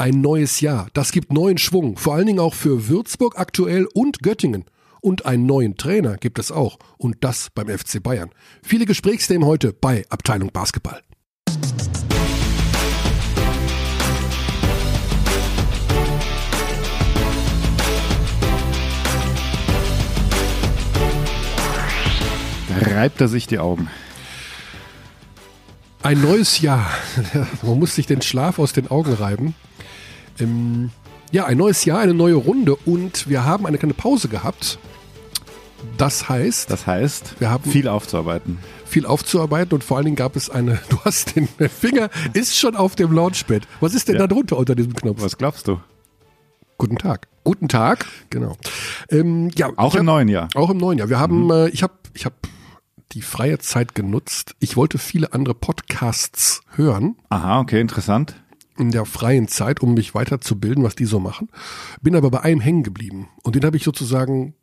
Ein neues Jahr, das gibt neuen Schwung, vor allen Dingen auch für Würzburg aktuell und Göttingen. Und einen neuen Trainer gibt es auch. Und das beim FC Bayern. Viele Gesprächsthemen heute bei Abteilung Basketball. Reibt er sich die Augen. Ein neues Jahr. Man muss sich den Schlaf aus den Augen reiben. Ähm, ja, ein neues Jahr, eine neue Runde und wir haben eine kleine Pause gehabt. Das heißt, Das heißt, wir haben viel aufzuarbeiten. viel aufzuarbeiten und vor allen Dingen gab es eine, du hast den Finger, ist schon auf dem Launchpad. Was ist denn Ja. da drunter unter diesem Knopf? Was glaubst du? Guten Tag. Guten Tag, genau. Ähm, ja, Auch im hab- neuen Jahr. Auch im neuen Jahr. Wir haben, äh, ich habe, ich habe die freie Zeit genutzt. Ich wollte viele andere Podcasts hören Aha, okay, interessant. In der freien Zeit, um mich weiterzubilden, was die so machen. Bin aber bei einem hängen geblieben und den habe ich sozusagen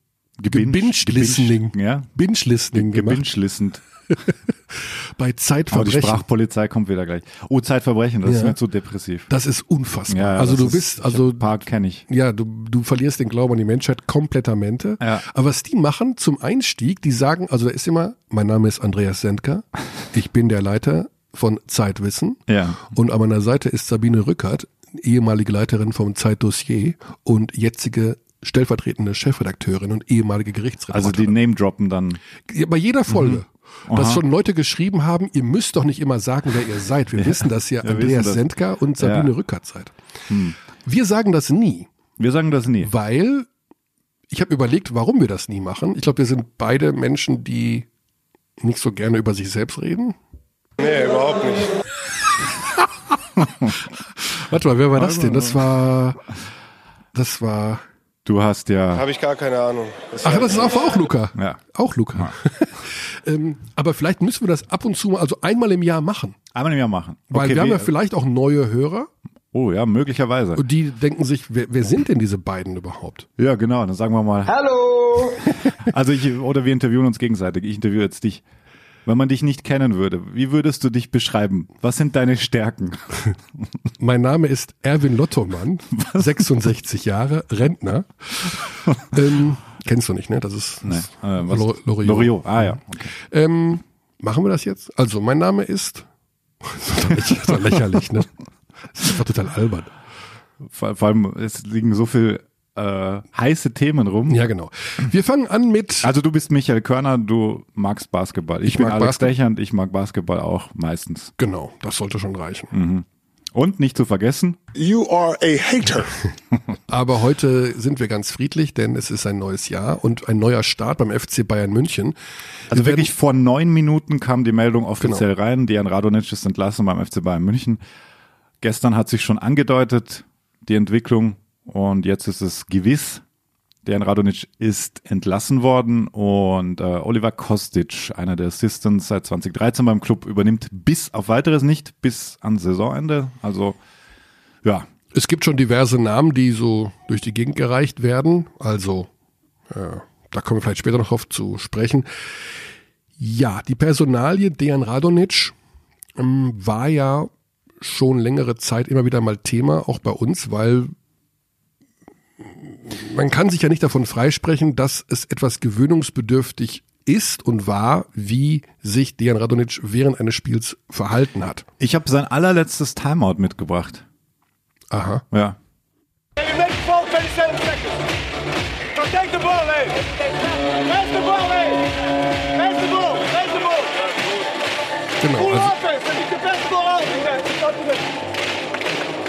gebinged-listening, gebinged, Ja, binge-listening gemacht gebinged-listend. bei Aber die Zeitverbrechen. Sprachpolizei kommt wieder gleich. Oh, Zeitverbrechen, das ist Ja. mir zu depressiv. Das ist unfassbar. Ja, also das du ist- bist, also paar kenne ich. Ja, du, du verlierst den Glauben an die Menschheit komplettamente. Ja. Aber was die machen zum Einstieg, die sagen, also da ist immer, mein Name ist Andreas Sendker, ich bin der Leiter von Zeitwissen Ja. und an meiner Seite ist Sabine Rückert, ehemalige Leiterin vom Zeitdossier und jetzige stellvertretende Chefredakteurin und ehemalige Also Gerichtsreporterin. die Name droppen dann. Ja, bei jeder Folge. Dass Aha. schon Leute geschrieben haben, ihr müsst doch nicht immer sagen, wer ihr seid. Wir wissen, dass ihr wir Andreas das. Sendker und Sabine Ja. Hm. Rückert seid. Wir sagen das nie. Wir sagen das nie. Weil ich habe überlegt, warum wir das nie machen. Ich glaube, wir sind beide Menschen, die nicht so gerne über sich selbst reden. Nee, überhaupt nicht. Warte mal, wer war das denn? Das war, das war, Du hast ja. Habe ich gar keine Ahnung. Das ach, das ist auch, auch Luca. Ja. Auch Luca. ähm, aber vielleicht müssen wir das ab und zu mal, also einmal im Jahr machen. Einmal im Jahr machen. Weil Okay, wir haben ja vielleicht auch neue Hörer Oh ja, möglicherweise. und die denken sich, wer, wer sind denn diese beiden überhaupt? Ja, genau. Dann sagen wir mal. Hallo! Also ich, oder wir interviewen uns gegenseitig. Ich interviewe jetzt dich. Wenn man dich nicht kennen würde, wie würdest du dich beschreiben? Was sind deine Stärken? Mein Name ist Erwin Lottomann, 66 Jahre, Rentner. ähm, kennst du nicht, ne? Das ist, Nee, äh, Loriot. Loriot. Ah ja. Okay. Ähm, machen wir das jetzt? Also, mein Name ist. Das ist lächerlich, ne? Das ist doch total albern. Vor, vor allem, es liegen so viel äh, heiße Themen rum. Ja, genau. Wir fangen an mit. Also du bist Michael Körner, du magst Basketball. Ich, Ich bin mag Alex Basketball. Dächernd, ich mag Basketball auch meistens. Genau, das sollte schon reichen. Mhm. Und nicht zu vergessen, You are a hater. Aber heute sind wir ganz friedlich, denn es ist ein neues Jahr und ein neuer Start beim FC Bayern München. also Wir wirklich vor neun Minuten kam die Meldung offiziell Genau. rein, Dejan Radonic ist entlassen beim FC Bayern München. Gestern hat sich schon angedeutet, die Entwicklung und jetzt ist es gewiss. Dejan Radonic ist entlassen worden und äh, Oliver Kostic, einer der Assistants seit 2013 beim Club, übernimmt bis auf weiteres nicht, bis an Saisonende. Also ja, Es gibt schon diverse Namen, die so durch die Gegend gereicht werden. Also, äh, da kommen wir vielleicht später noch drauf zu sprechen. Ja, die Personalie Dejan Radonic ähm, war ja schon längere Zeit immer wieder mal Thema, auch bei uns, weil man kann sich ja nicht davon freisprechen, dass es etwas gewöhnungsbedürftig ist und war, wie sich Dejan Radonic während eines Spiels verhalten hat. ich habe sein allerletztes Timeout mitgebracht. Aha. Ja. You make the ball 27 seconds. Protect the ball, Abe. Pass the ball, Abe. Pass the ball. Pass the ball. Genau.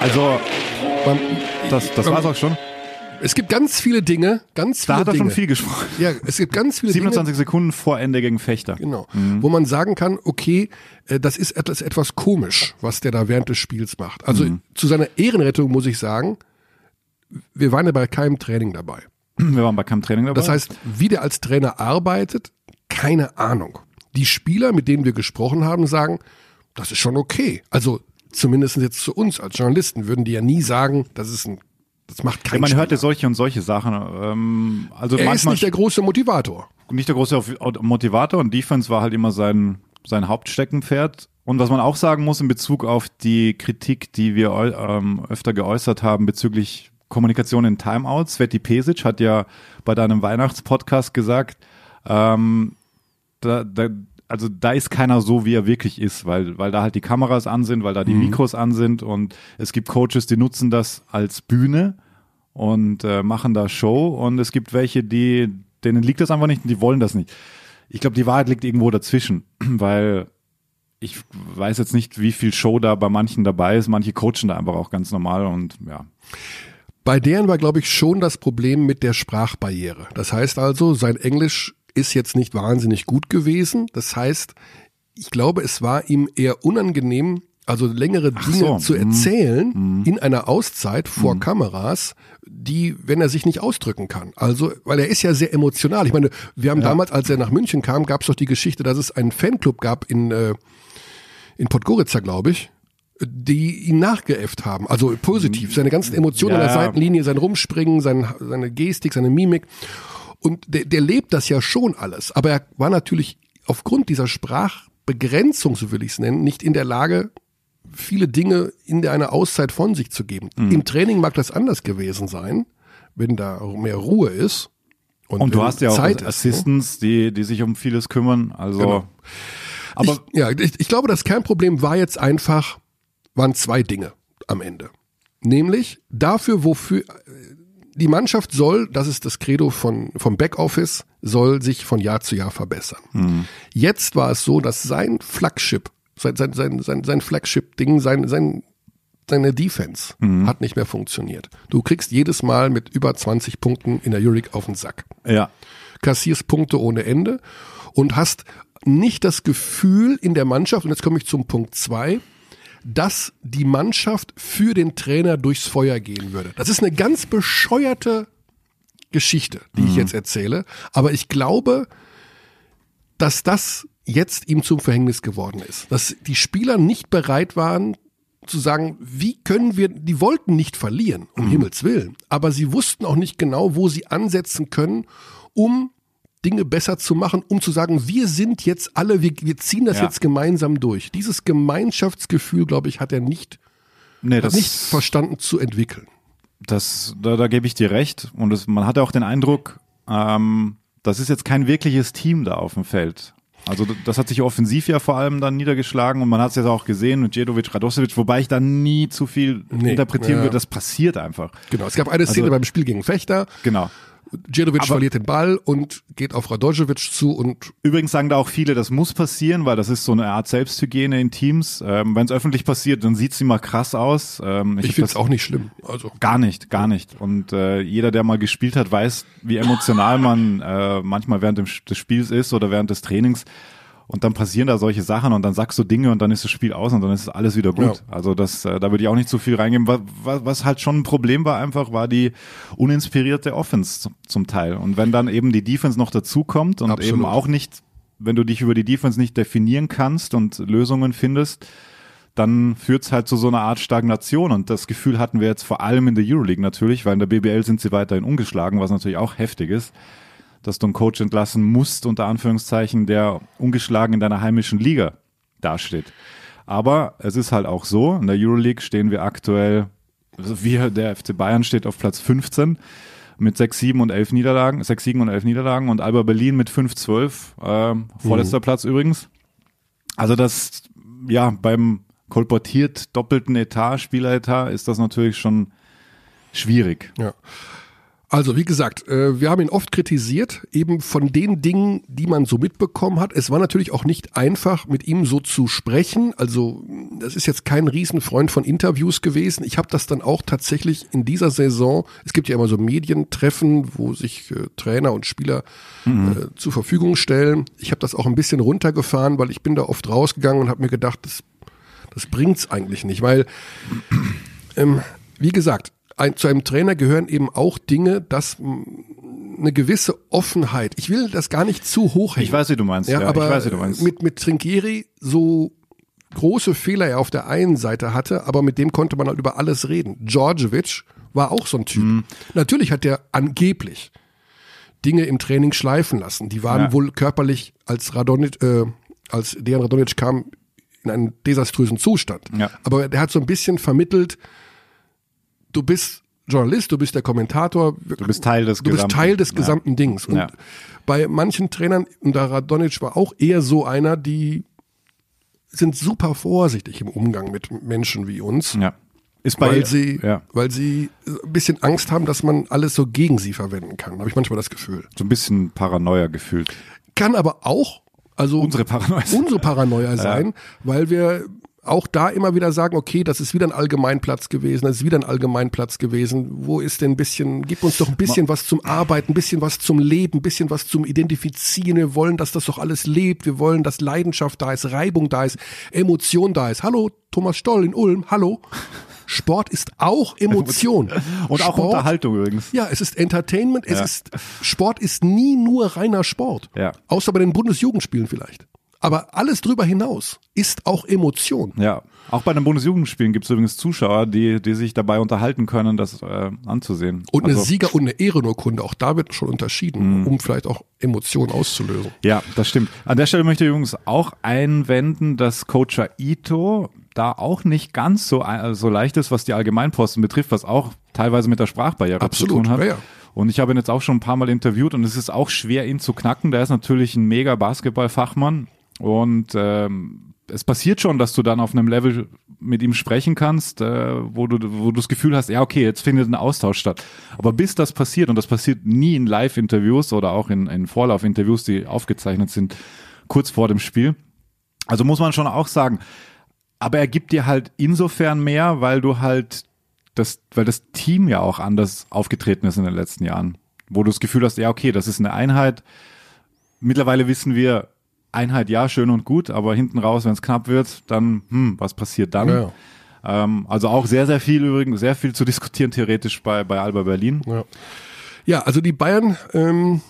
Also, Also, beim, das, das war's auch schon. Es gibt ganz viele Dinge, ganz viele Da hat er Dinge. schon viel gesprochen. Ja, es gibt ganz viele 27 Sekunden vor Ende gegen Fechter. Dinge, genau, wo man sagen kann, okay, äh, das ist etwas, etwas komisch, was der da während des Spiels macht. Also Mhm. zu seiner Ehrenrettung muss ich sagen, wir waren ja bei keinem Training dabei. Wir waren bei keinem Training dabei. Das heißt, wie der als Trainer arbeitet, keine Ahnung. Die Spieler, mit denen wir gesprochen haben, sagen, das ist schon okay. Also zumindest jetzt zu uns als Journalisten würden die ja nie sagen, das ist ein, das macht ja, kein man Spieler. hörte solche und solche Sachen. Ähm, also Er ist nicht der große Motivator. nicht der große Motivator und Defense war halt immer sein, sein Hauptsteckenpferd. Und was man auch sagen muss in Bezug auf die Kritik, die wir ähm, öfter geäußert haben bezüglich Kommunikation in Timeouts, Sveti Pesic hat ja bei deinem Weihnachtspodcast gesagt, ähm, da, da, also da ist keiner so, wie er wirklich ist, weil, weil da halt die Kameras an sind, weil da die Mikros an sind und es gibt Coaches, die nutzen das als Bühne und äh, machen da Show und es gibt welche, die, denen liegt das einfach nicht und die wollen das nicht. Ich glaube, die Wahrheit liegt irgendwo dazwischen, weil ich weiß jetzt nicht, wie viel Show da bei manchen dabei ist. Manche coachen da einfach auch ganz normal und ja. Bei deren war, glaube ich, schon das Problem mit der Sprachbarriere. Das heißt also, sein Englisch ist jetzt nicht wahnsinnig gut gewesen. Das heißt, ich glaube, es war ihm eher unangenehm, also längere Dinge so, zu mm, erzählen in einer Auszeit vor Kameras, die, wenn er sich nicht ausdrücken kann. Also, weil er ist ja sehr emotional. Ich meine, wir haben damals, als er nach München kam, gab es doch die Geschichte, dass es einen Fanclub gab in, äh, in Podgorica, glaube ich, die ihn nachgeäfft haben. Also positiv. Seine ganzen Emotionen Ja, an der ja. Seitenlinie, sein Rumspringen, sein, seine Gestik, seine Mimik. Und der, der lebt das ja schon alles. Aber er war natürlich aufgrund dieser Sprachbegrenzung, so will ich es nennen, nicht in der Lage, viele Dinge in der einer Auszeit von sich zu geben. Mhm. Im Training mag das anders gewesen sein, wenn da mehr Ruhe ist. Und wenn du hast ja auch Zeit ist, ne? Assistants, die, die sich um vieles kümmern. Also, Genau. aber ich, ja, ich, ich glaube, das Kernproblem war jetzt einfach, waren zwei Dinge am Ende. Nämlich dafür, wofür die Mannschaft soll, das ist das Credo von, vom Backoffice, soll sich von Jahr zu Jahr verbessern. Jetzt war es so, dass sein Flagship, sein, sein, sein, sein, sein Flagship-Ding, sein, sein, seine Defense hat nicht mehr funktioniert. Du kriegst jedes Mal mit über 20 Punkten in der Euroleague auf den Sack ja, kassierst Punkte ohne Ende und hast nicht das Gefühl in der Mannschaft, und jetzt komme ich zum Punkt zwei, dass die Mannschaft für den Trainer durchs Feuer gehen würde. Das ist eine ganz bescheuerte Geschichte, die ich jetzt erzähle, aber ich glaube, dass das jetzt ihm zum Verhängnis geworden ist. Dass die Spieler nicht bereit waren zu sagen, wie können wir, die wollten nicht verlieren, um Himmels Willen, aber sie wussten auch nicht genau, wo sie ansetzen können, um Dinge besser zu machen, um zu sagen, wir sind jetzt alle, wir, wir ziehen das Ja. jetzt gemeinsam durch. Dieses Gemeinschaftsgefühl, glaube ich, hat er nicht, nee, hat nicht verstanden zu entwickeln. das, da, da gebe ich dir recht. Und das, man hatte auch den Eindruck, ähm, das ist jetzt kein wirkliches Team da auf dem Feld. Also das hat sich offensiv ja vor allem dann niedergeschlagen und man hat es jetzt auch gesehen mit Djedovic, Radosevic, wobei ich da nie zu viel Nee, interpretieren ja. würde, das passiert einfach. Genau. Es gab eine Szene Also- beim Spiel gegen Fechter. Genau. Djedovic Aber- verliert den Ball und geht auf Radojevic zu und Übrigens sagen da auch viele, das muss passieren, weil das ist so eine Art Selbsthygiene in Teams. Ähm, Wenn es öffentlich passiert, dann sieht's immer krass aus. Ähm, ich hab finde es auch nicht schlimm. Also Gar nicht, gar nicht. Und äh, jeder, der mal gespielt hat, weiß, wie emotional man äh, manchmal während des Spiels ist oder während des Trainings. Und dann passieren da solche Sachen und dann sagst du Dinge und dann ist das Spiel aus und dann ist alles wieder gut. Ja. Also das, äh, da würde ich auch nicht zu viel reingeben. Was, was, was halt schon ein Problem war einfach, war die uninspirierte Offense zum, zum Teil. Und wenn dann eben die Defense noch dazukommt und Absolut. eben auch nicht, wenn du dich über die Defense nicht definieren kannst und Lösungen findest, dann führt's halt zu so einer Art Stagnation. Und das Gefühl hatten wir jetzt vor allem in der Euroleague natürlich, weil in der BBL sind sie weiterhin ungeschlagen, was natürlich auch heftig ist, dass du einen Coach entlassen musst, unter Anführungszeichen, der ungeschlagen in deiner heimischen Liga dasteht. Aber es ist halt auch so, in der Euroleague stehen wir aktuell, also wir, der FC Bayern steht auf Platz 15 mit 6, 7 und 11 Niederlagen, 6 Siegen und 11 Niederlagen und Alba Berlin mit 5, 12, ähm, vorletzter Platz übrigens. Also das, ja, beim kolportiert doppelten Etat, Spieleretat, ist das natürlich schon schwierig. Ja. Also, wie gesagt, äh, wir haben ihn oft kritisiert, eben von den Dingen, die man so mitbekommen hat. Es war natürlich auch nicht einfach, mit ihm so zu sprechen. Also, das ist jetzt kein Riesenfreund von Interviews gewesen. Ich habe das dann auch tatsächlich in dieser Saison, es gibt ja immer so Medientreffen, wo sich äh, Trainer und Spieler äh, zur Verfügung stellen. Ich habe das auch ein bisschen runtergefahren, weil ich bin da oft rausgegangen und habe mir gedacht, das, das bringt's eigentlich nicht, weil ähm, wie gesagt, ein, zu einem Trainer gehören eben auch Dinge, dass eine gewisse Offenheit. Ich will das gar nicht zu hoch hängen. Ich weiß, wie du meinst. Ja, Ja, aber ich weiß, wie du meinst. mit mit Trinkieri so große Fehler er auf der einen Seite hatte, aber mit dem konnte man halt über alles reden. Djordjevic war auch so ein Typ. Mhm. Natürlich hat er angeblich Dinge im Training schleifen lassen. Die waren Ja. wohl körperlich, als Radonic, äh, als Dejan Radonic kam, in einem desaströsen Zustand. Ja. Aber der hat so ein bisschen vermittelt, du bist Journalist, du bist der Kommentator, Du bist Teil des du bist gesamten- Teil des ja. gesamten Dings. Und Ja. bei manchen Trainern, und der Radonic war auch eher so einer, die sind super vorsichtig im Umgang mit Menschen wie uns. Ja. Ist bei weil sie, ja, weil sie ein bisschen Angst haben, dass man alles so gegen sie verwenden kann. Habe ich manchmal das Gefühl. so ein bisschen Paranoia gefühlt. Kann aber auch, also Unsere Paranoia. unsere Paranoia sein, weil wir auch da immer wieder sagen, okay, das ist wieder ein Allgemeinplatz gewesen, das ist wieder ein Allgemeinplatz gewesen. Wo ist denn ein bisschen, gib uns doch ein bisschen was zum Arbeiten, ein bisschen was zum Leben, ein bisschen was zum Identifizieren. Wir wollen, dass das doch alles lebt. Wir wollen, dass Leidenschaft da ist, Reibung da ist, Emotion da ist. Hallo, Thomas Stoll in Ulm, hallo. Sport ist auch Emotion. Und auch Sport, Unterhaltung übrigens. Ja, es ist Entertainment, es Ja. ist, Sport ist nie nur reiner Sport. Ja. Außer bei den Bundesjugendspielen vielleicht. Aber alles drüber hinaus ist auch Emotion. Ja. Auch bei den Bundesjugendspielen gibt es übrigens Zuschauer, die, die sich dabei unterhalten können, das äh, anzusehen. Und eine Also- Sieger- und eine Ehrenurkunde, auch da wird schon unterschieden, Mhm. um vielleicht auch Emotionen auszulösen. Ja, das stimmt. An der Stelle möchte ich übrigens auch einwenden, dass Coacher Ito da auch nicht ganz so, ein- so leicht ist, was die Allgemeinposten betrifft, was auch teilweise mit der Sprachbarriere Absolut, zu tun hat. ja, ja. Und ich habe ihn jetzt auch schon ein paar Mal interviewt und es ist auch schwer, ihn zu knacken. Der ist natürlich ein mega Basketballfachmann und ähm, es passiert schon, dass du dann auf einem Level mit ihm sprechen kannst, äh, wo du wo du das Gefühl hast, ja okay, jetzt findet ein Austausch statt. Aber bis das passiert und das passiert nie in Live-Interviews oder auch in, in Vorlauf-Interviews, die aufgezeichnet sind, kurz vor dem Spiel. Also muss man schon auch sagen, aber er gibt dir halt insofern mehr, weil du halt das, weil das Team ja auch anders aufgetreten ist in den letzten Jahren, wo du das Gefühl hast, ja okay, das ist eine Einheit. Mittlerweile wissen wir, Einheit ja, schön und gut, aber hinten raus, wenn es knapp wird, dann, hm, was passiert dann? Ja. Ähm, also auch sehr, sehr viel übrigens, sehr viel zu diskutieren theoretisch bei, bei Alba Berlin. Ja, ja also die Bayern, ähm,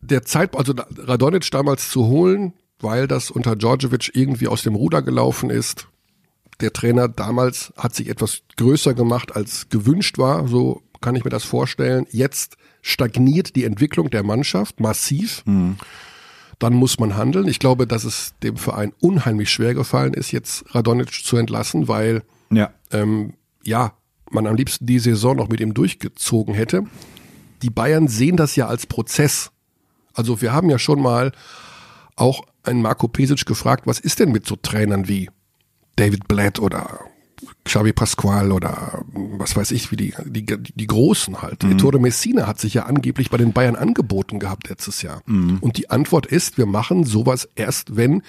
der Zeit, also Radonic damals zu holen, weil das unter Djordjevic irgendwie aus dem Ruder gelaufen ist. Der Trainer damals hat sich etwas größer gemacht, als gewünscht war, so kann ich mir das vorstellen. Jetzt stagniert die Entwicklung der Mannschaft massiv. Dann muss man handeln. Ich glaube, dass es dem Verein unheimlich schwer gefallen ist, jetzt Radonic zu entlassen, weil Ja. ähm, ja, man am liebsten die Saison noch mit ihm durchgezogen hätte. Die Bayern sehen das ja als Prozess. Also wir haben ja schon mal auch einen Marco Pesic gefragt, was ist denn mit so Trainern wie David Blatt oder Xavi Pasqual oder was weiß ich, wie die, die, die Großen halt. Mhm. Ettore Messina hat sich ja angeblich bei den Bayern angeboten gehabt letztes Jahr. Mhm. Und die Antwort ist, wir machen sowas erst, wenn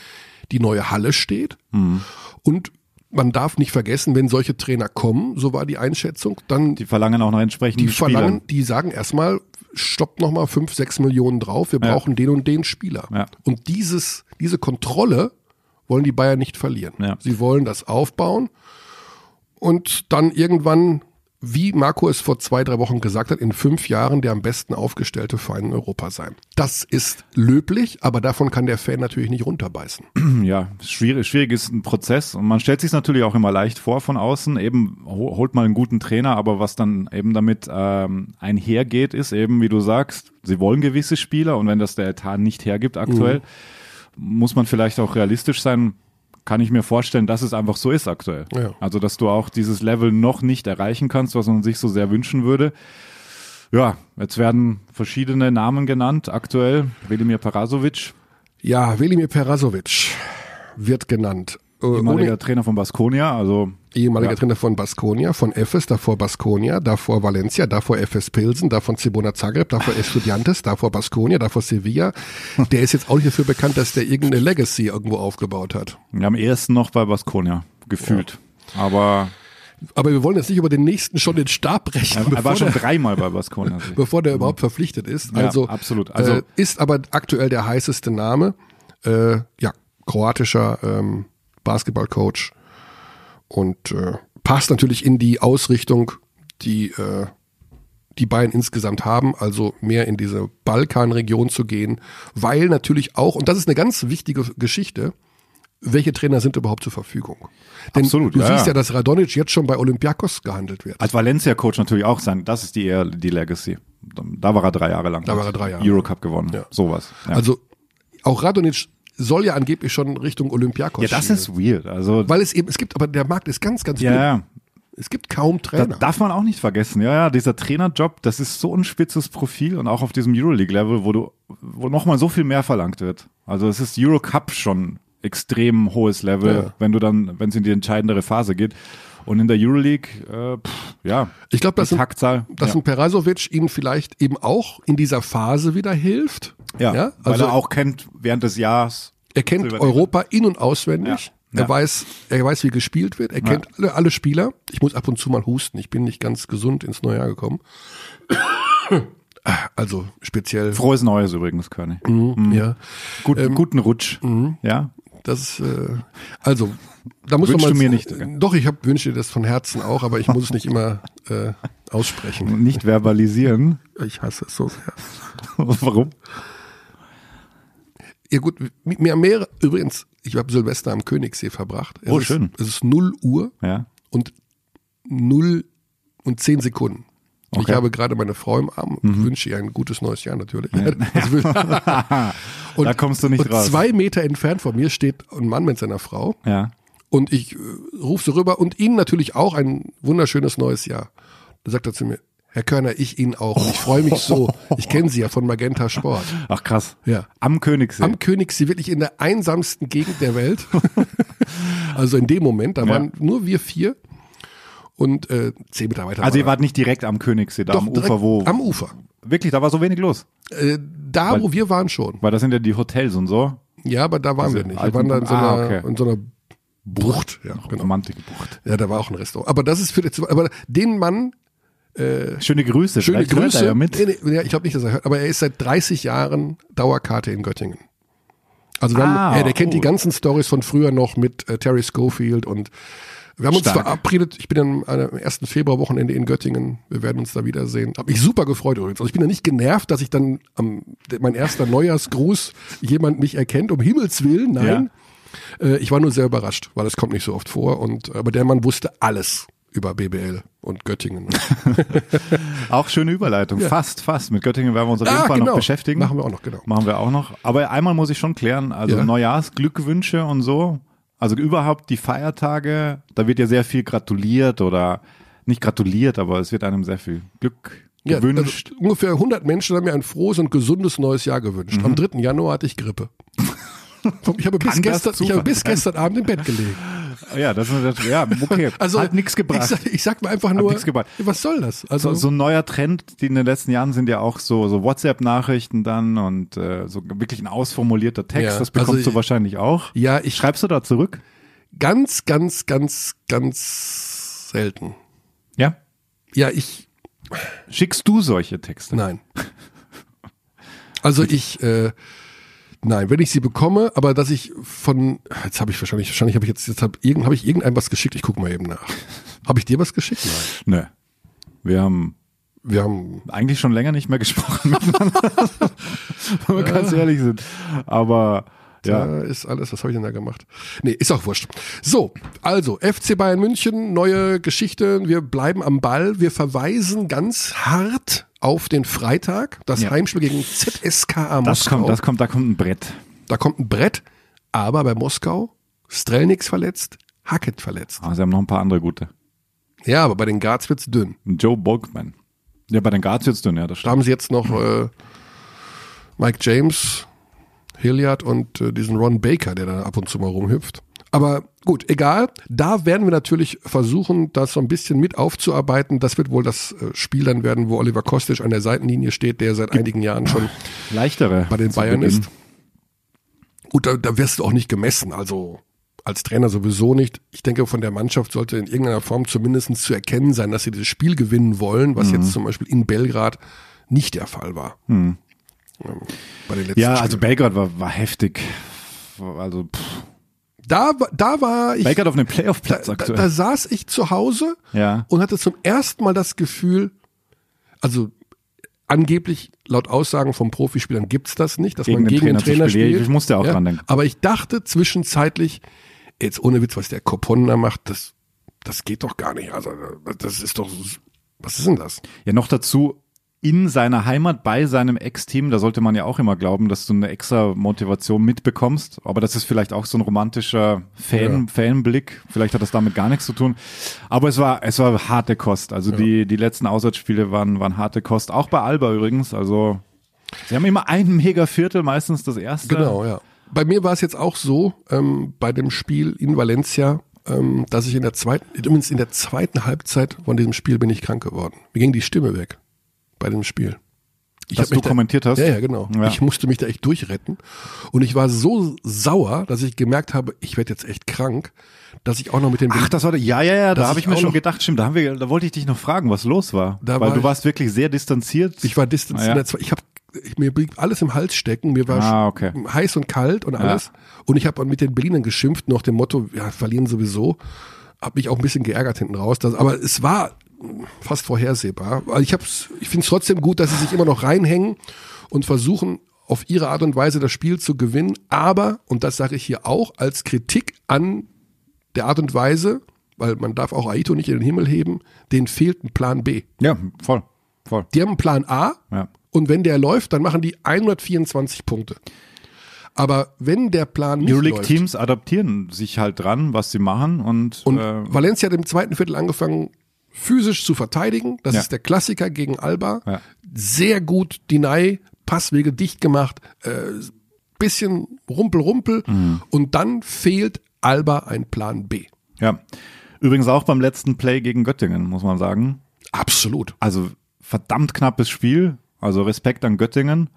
die neue Halle steht. Mhm. Und man darf nicht vergessen, wenn solche Trainer kommen, so war die Einschätzung, dann Die verlangen auch noch entsprechend die verlangen, die sagen erstmal, stoppt nochmal fünf, sechs Millionen drauf, wir Ja. brauchen den und den Spieler. Ja. Und dieses, diese Kontrolle wollen die Bayern nicht verlieren. Ja. Sie wollen das aufbauen und dann irgendwann, wie Marco es vor zwei, drei Wochen gesagt hat, in fünf Jahren der am besten aufgestellte Verein in Europa sein. Das ist löblich, aber davon kann der Fan natürlich nicht runterbeißen. ja, schwierig, schwierig ist ein Prozess. Und man stellt sich natürlich auch immer leicht vor von außen, eben ho- holt mal einen guten Trainer, aber was dann eben damit ähm, einhergeht, ist eben, wie du sagst, sie wollen gewisse Spieler. Und wenn das der Etat nicht hergibt aktuell, muss man vielleicht auch realistisch sein, kann ich mir vorstellen, dass es einfach so ist aktuell. Ja. Also, dass du auch dieses Level noch nicht erreichen kannst, was man sich so sehr wünschen würde. Ja, jetzt werden verschiedene Namen genannt aktuell. Velimir Parasovic, Ja, Velimir Perasovic wird genannt. Äh, ehemaliger Trainer von Baskonia, also ehemaliger Ja. Trainer von Baskonia, von Efes, davor Baskonia, davor Valencia, davor FS Pilsen, davor Cibona Zagreb, davor Estudiantes, davor Baskonia, davor Sevilla. Der ist jetzt auch nicht dafür bekannt, dass der irgendeine Legacy irgendwo aufgebaut hat. ja, am ehesten noch bei Baskonia gefühlt. Aber Aber wir wollen jetzt nicht über den nächsten schon den Stab brechen, er, er war schon der, dreimal bei Baskonia. bevor der überhaupt verpflichtet ist. Ja, Also, absolut. Also- äh, ist aber aktuell der heißeste Name. Äh, ja, kroatischer ähm, Basketballcoach und äh, passt natürlich in die Ausrichtung, die äh, die Bayern insgesamt haben, also mehr in diese Balkanregion zu gehen, weil natürlich auch, und das ist eine ganz wichtige Geschichte, welche Trainer sind überhaupt zur Verfügung? Denn Absolut, du ja, siehst ja. dass Radonic jetzt schon bei Olympiakos gehandelt wird. Als Valencia-Coach natürlich auch sein, das ist die eher die Legacy. Da war er drei Jahre lang. Da war er drei Jahre. Eurocup gewonnen. Ja. Sowas. Ja. Also auch Radonic soll ja angeblich schon Richtung Olympiakos Ja, das schielen. ist weird. Also Weil es eben, es gibt, aber der Markt ist ganz, ganz ja. Es gibt kaum Das Trainer. darf man auch nicht vergessen. Ja, ja, dieser Trainerjob, das ist so ein spitzes Profil und auch auf diesem Euroleague-Level, wo du, wo nochmal so viel mehr verlangt wird. Also es ist Eurocup schon extrem hohes Level, Ja. wenn du dann, wenn es in die entscheidendere Phase geht. Und in der Euroleague, äh, pff, ja, Ich glaube, dass, ein, Taktzahl. dass ja. ein Perasovic ihnen vielleicht eben auch in dieser Phase wieder hilft. ja, ja, weil also- er auch kennt während des Jahres. Er kennt. Europa in- und auswendig. Ja. Er Ja. weiß, er weiß, wie gespielt wird. Er kennt alle, alle Spieler. Ich muss ab und zu mal husten. Ich bin nicht ganz gesund ins neue Jahr gekommen. Also speziell. Frohes Neues übrigens, Körny. Mhm. Ja, Gut, Ähm, guten Rutsch. Ja, das. Äh, also da muss Wünschst man mal. du mir nicht, okay. Doch, ich hab, wünsche dir das von Herzen auch, aber ich muss es nicht immer äh, aussprechen. nicht verbalisieren. Ich hasse es so sehr. Warum? Ja gut, mir mehr übrigens. Ich habe Silvester am Königssee verbracht. Es Oh, ist, schön. Es ist 0 Uhr Ja. und 0 und 10 Sekunden. Ich Okay. Mhm. habe gerade meine Frau im Arm und wünsche ihr ein gutes neues Jahr natürlich. Will- und, Da kommst du nicht und raus. zwei Meter entfernt von mir steht ein Mann mit seiner Frau Ja. und ich äh, rufe so rüber und Ihnen natürlich auch ein wunderschönes neues Jahr. Da sagt er zu mir, Herr Körner, ich Ihnen auch. Und ich freue mich so. Ich kenne Sie ja von Magenta Sport. Ach krass. Ja. Am Königssee. Am Königssee, wirklich in der einsamsten Gegend der Welt. also in dem Moment, da Ja. waren nur wir vier und äh, zehn Meter weiter. also ihr wart nicht direkt am Königssee, da doch, am Ufer, wo. Am Ufer. wirklich, da war so wenig los. Äh, da, Weil- wo wir waren schon. Weil das sind ja die Hotels und so. Ja, aber da waren Diese wir nicht. Wir waren da in so, Ah, einer, okay. in so einer Bucht. Ja, genau. Romantikbucht. ja, da war auch ein Restaurant. Aber das ist für die, aber den Mann, Schöne Grüße. schöne vielleicht hört Grüße. Er ja mit. Nee, nee, ich glaube nicht, dass er hört, aber er ist seit 30 Jahren Dauerkarte in Göttingen. Also wir Ah, ja, der kennt die oh. ganzen Stories von früher noch mit äh, Terry Schofield und wir haben uns Stark. verabredet. Ich bin am, ersten Februarwochenende in Göttingen. Wir werden uns da wiedersehen. Hab mich super gefreut übrigens. Also ich bin ja nicht genervt, dass ich dann am mein erster Neujahrsgruß jemand nicht erkennt. Um Himmels willen, nein. Äh, ich war nur sehr überrascht, weil es kommt nicht so oft vor. Und aber der Mann wusste alles über BBL und Göttingen. Auch schöne Überleitung. Fast, fast. Mit Göttingen werden wir uns auf jeden Ah, Fall genau. noch beschäftigen. Machen wir auch noch, genau. Machen wir auch noch. Aber einmal muss ich schon klären, also Ja. Neujahrsglückwünsche und so. Also überhaupt die Feiertage, da wird ja sehr viel gratuliert oder nicht gratuliert, aber es wird einem sehr viel Glück Ja, gewünscht. Also ungefähr 100 Menschen haben mir ein frohes und gesundes neues Jahr gewünscht. Am 3. Januar hatte ich Grippe. Ich habe, bis das gestern, ich habe bis gestern Abend im Bett gelegen. ja, das ist ja okay. Also hat nichts gebracht. Ich sag, ich sag mir einfach nur, was soll das? Also so, so ein neuer Trend, die in den letzten Jahren sind ja auch so, so WhatsApp-Nachrichten dann und äh, so wirklich ein ausformulierter Text. Ja, das bekommst also du wahrscheinlich auch. ja, ich Schreibst du da zurück? ganz, ganz, ganz, ganz selten. Ja. Ja, ich Schickst du solche Texte? nein. Also ich äh, nein, wenn ich sie bekomme, aber dass ich von jetzt habe ich wahrscheinlich wahrscheinlich habe ich jetzt jetzt habe irgend, hab ich irgendeinem was geschickt. Ich gucke mal eben nach. Habe ich dir was geschickt? Nein. Nö. Wir haben Wir haben eigentlich schon länger nicht mehr gesprochen miteinander. Wenn wir ganz ehrlich sind. Aber ja. Da ist alles, was habe ich denn da gemacht? Nee, ist auch wurscht. So, also FC Bayern München, neue Geschichte. Wir bleiben am Ball. Wir verweisen ganz hart auf den Freitag, das Ja. Heimspiel gegen ZSKA Das Moskau. kommt, das kommt, da kommt ein Brett. da kommt ein Brett, aber bei Moskau Strelnix verletzt, Hackett verletzt. Ah, sie haben noch ein paar andere gute. Ja, aber bei den Guards wird's dünn. Joe Bolkman. Ja, bei den Guards jetzt dünn, ja, das Da stimmt. haben sie jetzt noch äh, Mike James, Hilliard und äh, diesen Ron Baker, der da ab und zu mal rumhüpft. Aber gut, egal. Da werden wir natürlich versuchen, das so ein bisschen mit aufzuarbeiten. Das wird wohl das äh, Spiel dann werden, wo Oliver Kostic an der Seitenlinie steht, der seit einigen Jahren schon Leichtere. bei den Bayern Beginn. ist. Gut, da, da wirst du auch nicht gemessen. Also als Trainer sowieso nicht. Ich denke, von der Mannschaft sollte in irgendeiner Form zumindest zu erkennen sein, dass sie dieses Spiel gewinnen wollen, was Mhm. jetzt zum Beispiel in Belgrad nicht der Fall war. Letzten Ja, also. Belgrad war, war heftig. Also pff. da, da war ich, Belgrad auf einem da, Playoff-Platz da, aktuell. da saß ich zu Hause ja. und hatte zum ersten Mal das Gefühl, also angeblich laut Aussagen von Profispielern gibt's das nicht, dass Gegen man den gegen den Trainer zu Trainer spielt. Ich musste auch dran denken. Aber ich dachte zwischenzeitlich, jetzt ohne Witz, was der Kopon da macht, das, das geht doch gar nicht. Also das ist doch, was ist denn das? Ja, noch dazu, in seiner Heimat bei seinem Ex-Team. Da sollte man ja auch immer glauben, dass du eine extra Motivation mitbekommst. Aber das ist vielleicht auch so ein romantischer Fan, Ja. Fanblick. Vielleicht hat das damit gar nichts zu tun. Aber es war, es war harte Kost. Also die, die letzten Auswärtsspiele waren, waren harte Kost. Auch bei Alba übrigens. Also sie haben immer ein mega Viertel, meistens das erste. Genau, ja. Bei mir war es jetzt auch so, ähm, bei dem Spiel in Valencia, ähm, dass ich in der zweiten, übrigens in der zweiten Halbzeit von diesem Spiel bin ich krank geworden. Mir ging die Stimme weg bei dem Spiel. Ich Dass du kommentiert hast? Ja, ja, genau. Ja. Ich musste mich da echt durchretten. Und ich war so sauer, dass ich gemerkt habe, ich werde jetzt echt krank, dass ich auch noch mit den Ach, das war ja, ja, ja, da Dass habe ich ich mir schon gedacht, stimmt, da haben wir, da wollte ich dich noch fragen, was los war. Da Weil war du ich- warst wirklich sehr distanziert. Ich war distanziert. Ja. der Zwe- Ich habe mir blieb alles im Hals stecken. Mir war Ah, okay. heiß und kalt und alles. Und ich habe mit den Berlinern geschimpft, nach dem Motto, ja, verlieren sowieso. Hab mich auch ein bisschen geärgert hinten raus. Das, aber es war fast vorhersehbar. Also ich hab's, ich finde es trotzdem gut, dass sie sich immer noch reinhängen und versuchen, auf ihre Art und Weise das Spiel zu gewinnen. Aber, und das sage ich hier auch, als Kritik an der Art und Weise, weil man darf auch Aito nicht in den Himmel heben, denen fehlt ein Plan B. ja, voll, voll. Die haben einen Plan A Ja. und wenn der läuft, dann machen die 124 Punkte. Aber wenn der Plan nicht läuft, Euroleague-Teams adaptieren sich halt dran, was sie machen und, und äh, Valencia hat im zweiten Viertel angefangen, physisch zu verteidigen. Das Ja. ist der Klassiker gegen Alba. Ja. Sehr gut Deny, Passwege dicht gemacht, äh, bisschen Rumpel, Rumpel. Mhm. Und dann fehlt Alba ein Plan B. ja. Übrigens auch beim letzten Play gegen Göttingen, muss man sagen. Absolut. Also verdammt knappes Spiel. Also Respekt an Göttingen.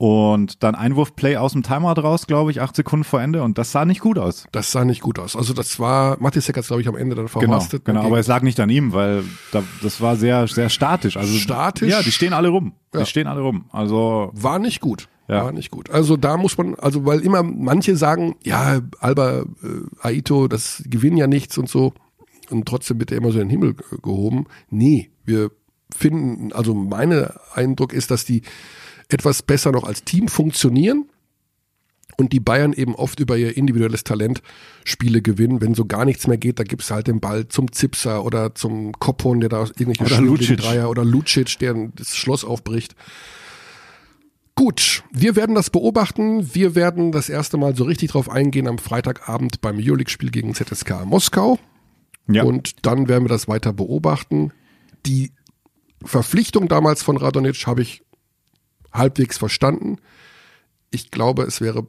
Und dann Einwurfplay aus dem Timeout raus, glaube ich, acht Sekunden vor Ende. Und das sah nicht gut aus. Das sah nicht gut aus. Also das war, Matisek hat es, glaube ich, am Ende dann Genau, verrostet. genau. Gegen- Aber es lag nicht an ihm, weil da, das war sehr, sehr statisch. Also Statisch? Ja, die stehen alle rum. Ja. Die stehen alle rum. Also war nicht gut. Ja. War nicht gut. Also da muss man, also weil immer manche sagen, ja, Alba, äh, Aito, das gewinnen ja nichts und so. Und trotzdem wird er immer so in den Himmel äh, gehoben. Nee, wir finden, also mein Eindruck ist, dass die etwas besser noch als Team funktionieren und die Bayern eben oft über ihr individuelles Talent Spiele gewinnen. Wenn so gar nichts mehr geht, da gibt's halt den Ball zum Zipser oder zum Koppon, der da irgendwelche Oder Lucic. Dreier oder Lucic, der das Schloss aufbricht. Gut, wir werden das beobachten. Wir werden das erste Mal so richtig drauf eingehen am Freitagabend beim Euroleague-Spiel gegen ZSK Moskau. ja. Und dann werden wir das weiter beobachten. Die Verpflichtung damals von Radonic habe ich halbwegs verstanden. Ich glaube, es wäre Es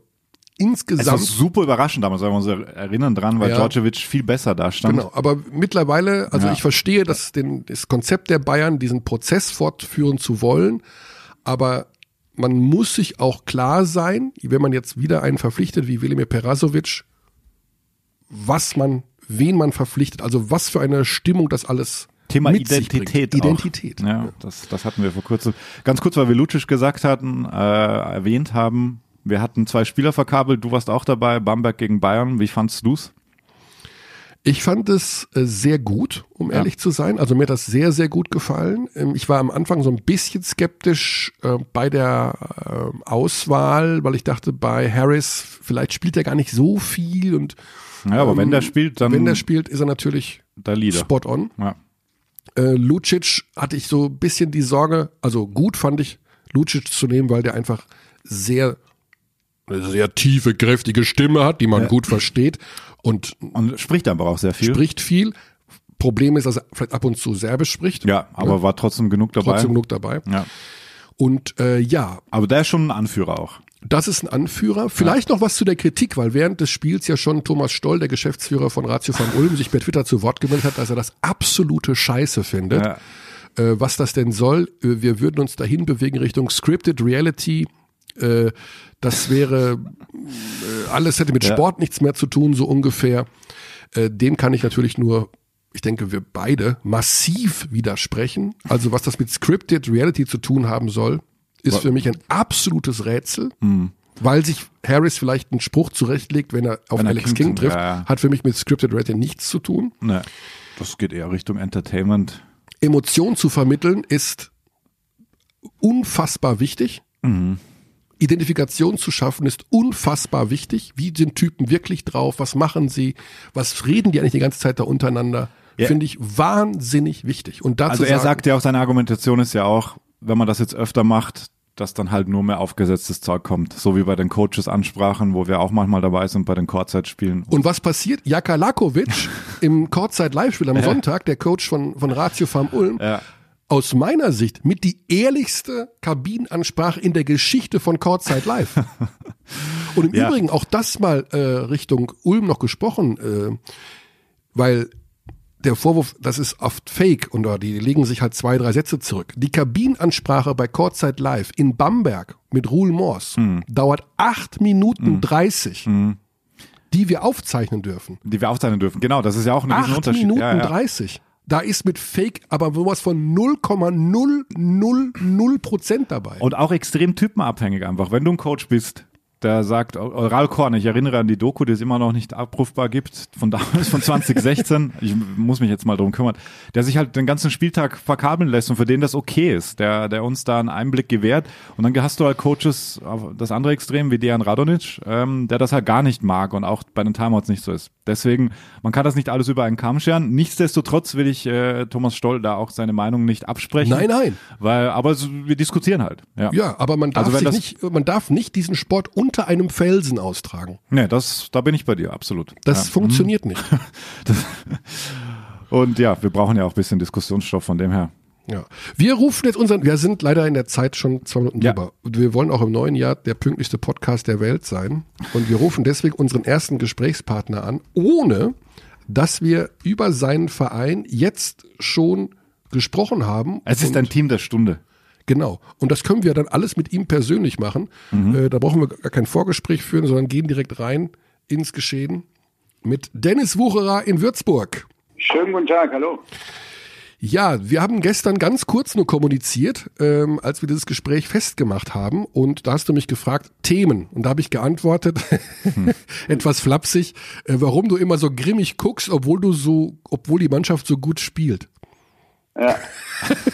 war insgesamt super überraschend damals, weil wir uns erinnern dran, weil Ja. Djordjevic viel besser da stand. Genau, aber mittlerweile, also Ja. ich verstehe das, den, das Konzept der Bayern, diesen Prozess fortführen zu wollen, aber man muss sich auch klar sein, wenn man jetzt wieder einen verpflichtet wie Velimir Perasovic, was man, wen man verpflichtet, also was für eine Stimmung das alles Thema. Identität. auch. Identität. Ja, das, das hatten wir vor kurzem. Ganz kurz, weil wir Lucic gesagt hatten, äh, erwähnt haben, wir hatten zwei Spieler verkabelt, du warst auch dabei, Bamberg gegen Bayern. Wie fandst du's? Ich fand es äh, sehr gut, um ehrlich zu sein. Also mir hat das sehr, sehr gut gefallen. Ähm, ich war am Anfang so ein bisschen skeptisch äh, bei der äh, Auswahl, weil ich dachte, bei Harris, vielleicht spielt er gar nicht so viel und Ja, aber wenn der spielt, dann wenn der spielt, ist er natürlich der Leader. spot on. Ja. Äh, Lucic hatte ich so ein bisschen die Sorge, also gut fand ich, Lucic zu nehmen, weil der einfach sehr, sehr tiefe, kräftige Stimme hat, die man gut versteht und Und spricht aber auch sehr viel. spricht viel. Problem ist, dass er vielleicht ab und zu Serbisch spricht. ja, aber war trotzdem genug dabei. Trotzdem genug dabei. Ja. Und äh, ja, Aber der ist schon ein Anführer auch. Das ist ein Anführer. Vielleicht noch was zu der Kritik, weil während des Spiels ja schon Thomas Stoll, der Geschäftsführer von Ratio von Ulm, sich per Twitter zu Wort gemeldet hat, dass er das absolute Scheiße findet. Ja. Äh, was das denn soll, äh, wir würden uns dahin bewegen Richtung Scripted Reality. Äh, das wäre, äh, alles hätte mit Ja. Sport nichts mehr zu tun, so ungefähr. Äh, dem kann ich natürlich nur, ich denke, wir beide massiv widersprechen. Also was das mit Scripted Reality zu tun haben soll, ist für mich ein absolutes Rätsel. Hm. Weil sich Harris vielleicht einen Spruch zurechtlegt, wenn er auf Wenn er Alex King King trifft, ja, hat für mich mit Scripted Reality nichts zu tun. Ne. Das geht eher Richtung Entertainment. Emotion zu vermitteln ist unfassbar wichtig. Identifikation zu schaffen ist unfassbar wichtig. Wie sind Typen wirklich drauf? Was machen sie? Was reden die eigentlich die ganze Zeit da untereinander? Ja. Finde ich wahnsinnig wichtig. Und dazu Also er sagen, sagt ja auch, seine Argumentation ist ja auch, wenn man das jetzt öfter macht, dass dann halt nur mehr aufgesetztes Zeug kommt. So wie bei den Coaches-Ansprachen, wo wir auch manchmal dabei sind bei den Kurzzeitspielen. Und was passiert? Jaka Lakovic im Kurzzeit-Live-Spiel am Sonntag, der Coach von, von Ratio Farm Ulm, Ja. aus meiner Sicht mit die ehrlichste Kabinenansprache in der Geschichte von Kurzzeit Live. Und im Ja. Übrigen auch das mal äh, Richtung Ulm noch gesprochen, äh, weil der Vorwurf, das ist oft Fake und die legen sich halt zwei, drei Sätze zurück. Die Kabinenansprache bei Kurzzeit Live in Bamberg mit Ruhl Mors Hm. dauert acht Minuten dreißig, die wir aufzeichnen dürfen. Die wir aufzeichnen dürfen. Genau, das ist ja auch ein Acht Riesenunterschied. Minuten ja, ja. 30. Da ist mit Fake aber sowas von 0,000 Prozent dabei. Und auch extrem typenabhängig einfach. Wenn du ein Coach bist, der sagt, Oral Korn, ich erinnere an die Doku, die es immer noch nicht abrufbar gibt, von damals, von 2016, ich muss mich jetzt mal drum kümmern, der sich halt den ganzen Spieltag verkabeln lässt und für den das okay ist, der, der uns da einen Einblick gewährt. Und dann hast du halt Coaches, auf das andere Extrem, wie Dejan Radonic, ähm, der das halt gar nicht mag und auch bei den Timeouts nicht so ist. Deswegen, man kann das nicht alles über einen Kamm scheren. Nichtsdestotrotz will ich äh, Thomas Stoll da auch seine Meinung nicht absprechen. Nein, nein. Weil, aber wir diskutieren halt. Ja. Ja, aber man darf, Also sich nicht, man darf nicht diesen Sport unter einem Felsen austragen. Nee, das, da bin ich bei dir, absolut. Das ja. funktioniert nicht. Und ja, wir brauchen ja auch ein bisschen Diskussionsstoff von dem her. Ja. Wir rufen jetzt unseren, wir sind leider in der Zeit schon zwei Minuten Ja. drüber. Und wir wollen auch im neuen Jahr der pünktlichste Podcast der Welt sein. Und wir rufen deswegen unseren ersten Gesprächspartner an, ohne dass wir über seinen Verein jetzt schon gesprochen haben. Es ist ein Team der Stunde. Genau. Und das können wir dann alles mit ihm persönlich machen. Äh, da brauchen wir gar kein Vorgespräch führen, sondern gehen direkt rein ins Geschehen mit Dennis Wucherer in Würzburg. Schönen guten Tag, hallo. Ja, wir haben gestern ganz kurz nur kommuniziert, ähm, als wir dieses Gespräch festgemacht haben. Und da hast du mich gefragt, Themen. Und da habe ich geantwortet, etwas flapsig, äh, warum du immer so grimmig guckst, obwohl du so, obwohl die Mannschaft so gut spielt. Ja.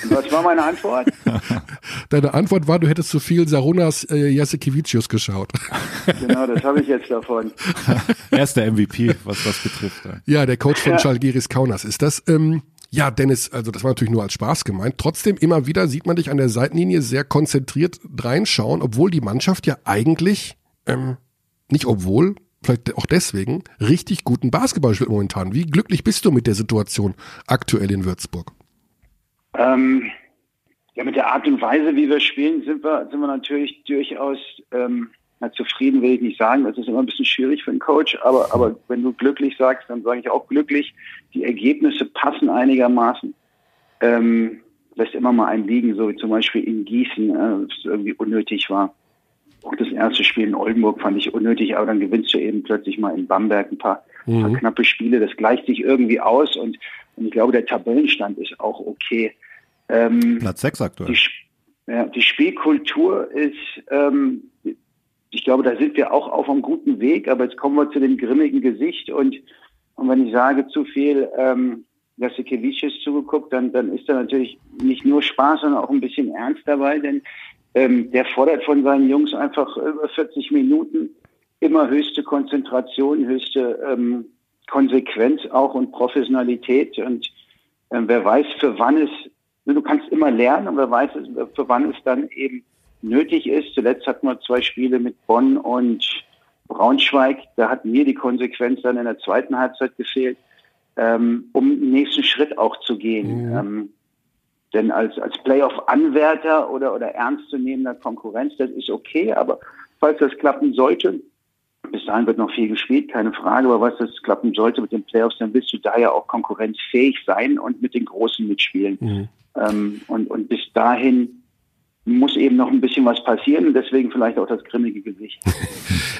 Und was war meine Antwort? Deine Antwort war, du hättest zu viel Sarunas äh, Jasekevicius geschaut. Genau, das habe ich jetzt davon. Er ist der MVP, was das betrifft. ja. Ja, der Coach von Schalgiris Kaunas ist das. Ähm, ja, Dennis, also das war natürlich nur als Spaß gemeint. Trotzdem immer wieder sieht man dich an der Seitenlinie sehr konzentriert reinschauen, obwohl die Mannschaft ja eigentlich, ähm, nicht obwohl, vielleicht auch deswegen, richtig guten Basketball spielt momentan. Wie glücklich bist du mit der Situation aktuell in Würzburg? Ähm, ja, mit der Art und Weise, wie wir spielen, sind wir, sind wir natürlich durchaus ähm, na, zufrieden, will ich nicht sagen. Das ist immer ein bisschen schwierig für einen Coach, aber, aber wenn du glücklich sagst, dann sage ich auch glücklich. Die Ergebnisse passen einigermaßen. Ähm, lässt immer mal einen liegen, so wie zum Beispiel in Gießen, äh, was irgendwie unnötig war. Auch das erste Spiel in Oldenburg fand ich unnötig, aber dann gewinnst du eben plötzlich mal in Bamberg ein paar, paar knappe Spiele. Das gleicht sich irgendwie aus und, und ich glaube, der Tabellenstand ist auch okay. Ähm, Platz 6 aktuell. die, ja, die Spielkultur ist, ähm, ich glaube, da sind wir auch auf einem guten Weg, aber jetzt kommen wir zu dem grimmigen Gesicht und, und wenn ich sage zu viel ähm, Jasikevicius zugeguckt, dann, dann ist da natürlich nicht nur Spaß, sondern auch ein bisschen Ernst dabei, denn ähm, der fordert von seinen Jungs einfach über 40 Minuten immer höchste Konzentration, höchste ähm, Konsequenz auch und Professionalität und ähm, wer weiß, für wann es, du kannst immer lernen und wer weiß, für wann es dann eben nötig ist. Zuletzt hatten wir zwei Spiele mit Bonn und Braunschweig. Da hat mir die Konsequenz dann in der zweiten Halbzeit gefehlt, ähm, um den nächsten Schritt auch zu gehen. Ähm, denn als, als Playoff-Anwärter oder, oder ernstzunehmender Konkurrenz, das ist okay, aber falls das klappen sollte, bis dahin wird noch viel gespielt, keine Frage, aber was das klappen sollte mit den Playoffs, dann willst du da ja auch konkurrenzfähig sein und mit den Großen mitspielen. Ähm, und, und bis dahin muss eben noch ein bisschen was passieren, deswegen vielleicht auch das grimmige Gesicht.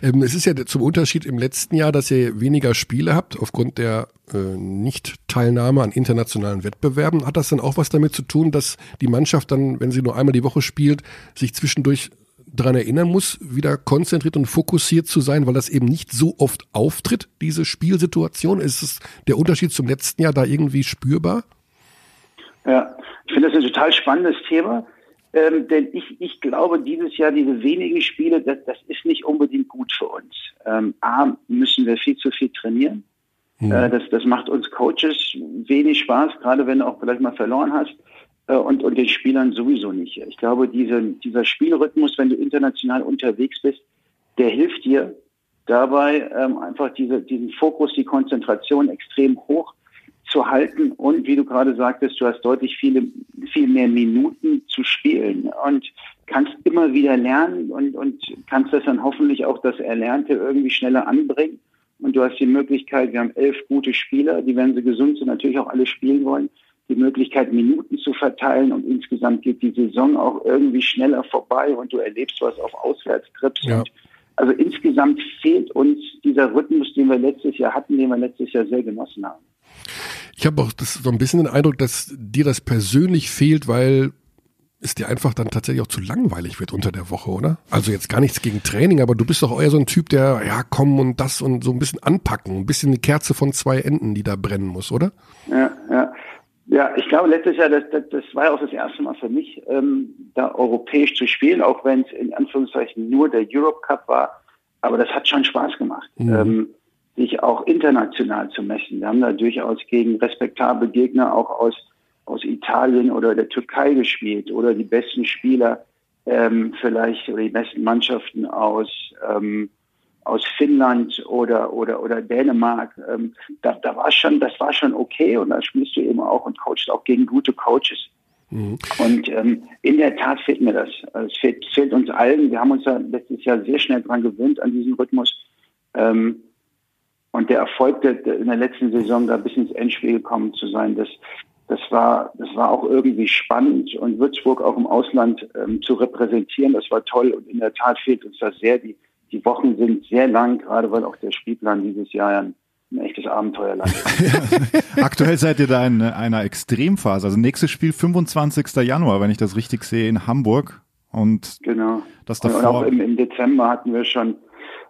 Ähm, es ist ja zum Unterschied im letzten Jahr, dass ihr weniger Spiele habt aufgrund der äh, Nicht-Teilnahme an internationalen Wettbewerben. Hat das dann auch was damit zu tun, dass die Mannschaft dann, wenn sie nur einmal die Woche spielt, sich zwischendurch daran erinnern muss, wieder konzentriert und fokussiert zu sein, weil das eben nicht so oft auftritt, diese Spielsituation? Ist es der Unterschied zum letzten Jahr da irgendwie spürbar? Ja, ich finde das ein total spannendes Thema, ähm, denn ich, ich glaube, dieses Jahr diese wenigen Spiele, das, das ist nicht unbedingt gut für uns. Ähm, A, müssen wir viel zu viel trainieren. Äh, das, das macht uns Coaches wenig Spaß, gerade wenn du auch vielleicht mal verloren hast. äh, und, und den Spielern sowieso nicht. Ich glaube, diese, dieser Spielrhythmus, wenn du international unterwegs bist, der hilft dir dabei, ähm, einfach diese, diesen Fokus, die Konzentration extrem hoch zu halten und wie du gerade sagtest, du hast deutlich viele, viel mehr Minuten zu spielen und kannst immer wieder lernen und, und kannst das dann hoffentlich auch das Erlernte irgendwie schneller anbringen. Und du hast die Möglichkeit, wir haben elf gute Spieler, die, wenn sie gesund sind, natürlich auch alle spielen wollen, die Möglichkeit, Minuten zu verteilen und insgesamt geht die Saison auch irgendwie schneller vorbei und du erlebst was auf Auswärtstrips. Ja. Und also insgesamt fehlt uns dieser Rhythmus, den wir letztes Jahr hatten, den wir letztes Jahr sehr genossen haben. Ich habe auch das, so ein bisschen den Eindruck, dass dir das persönlich fehlt, weil es dir einfach dann tatsächlich auch zu langweilig wird unter der Woche, oder? Also jetzt gar nichts gegen Training, aber du bist doch eher so ein Typ, der, ja, komm und das und so ein bisschen anpacken, ein bisschen eine Kerze von zwei Enden, die da brennen muss, oder? Ja, ja. Ja, ich glaube, letztes Jahr, das, das, das war auch das erste Mal für mich, ähm, da europäisch zu spielen, auch wenn es in Anführungszeichen nur der Europe Cup war. Aber das hat schon Spaß gemacht. Mhm. Ähm, sich auch international zu messen. Wir haben da durchaus gegen respektable Gegner auch aus, aus Italien oder der Türkei gespielt oder die besten Spieler ähm, vielleicht oder die besten Mannschaften aus, ähm, aus Finnland oder, oder, oder Dänemark. Ähm, da, da war schon, das war schon okay und da spielst du eben auch und coachst auch gegen gute Coaches. Mhm. Und ähm, in der Tat fehlt mir das. Es fehlt, fehlt uns allen. Wir haben uns ja letztes Jahr sehr schnell dran gewöhnt an diesen Rhythmus. Ähm, und der Erfolg der, in der letzten Saison da bis ins Endspiel gekommen zu sein, das, das war, das war auch irgendwie spannend und Würzburg auch im Ausland ähm, zu repräsentieren, das war toll und in der Tat fehlt uns das sehr. Die, die Wochen sind sehr lang, gerade weil auch der Spielplan dieses Jahr ja ein, ein echtes Abenteuerland ist. Aktuell seid ihr da in einer Extremphase. Also nächstes Spiel 25. Januar, wenn ich das richtig sehe, in Hamburg. Und genau. das davor. Und auch im, im Dezember hatten wir schon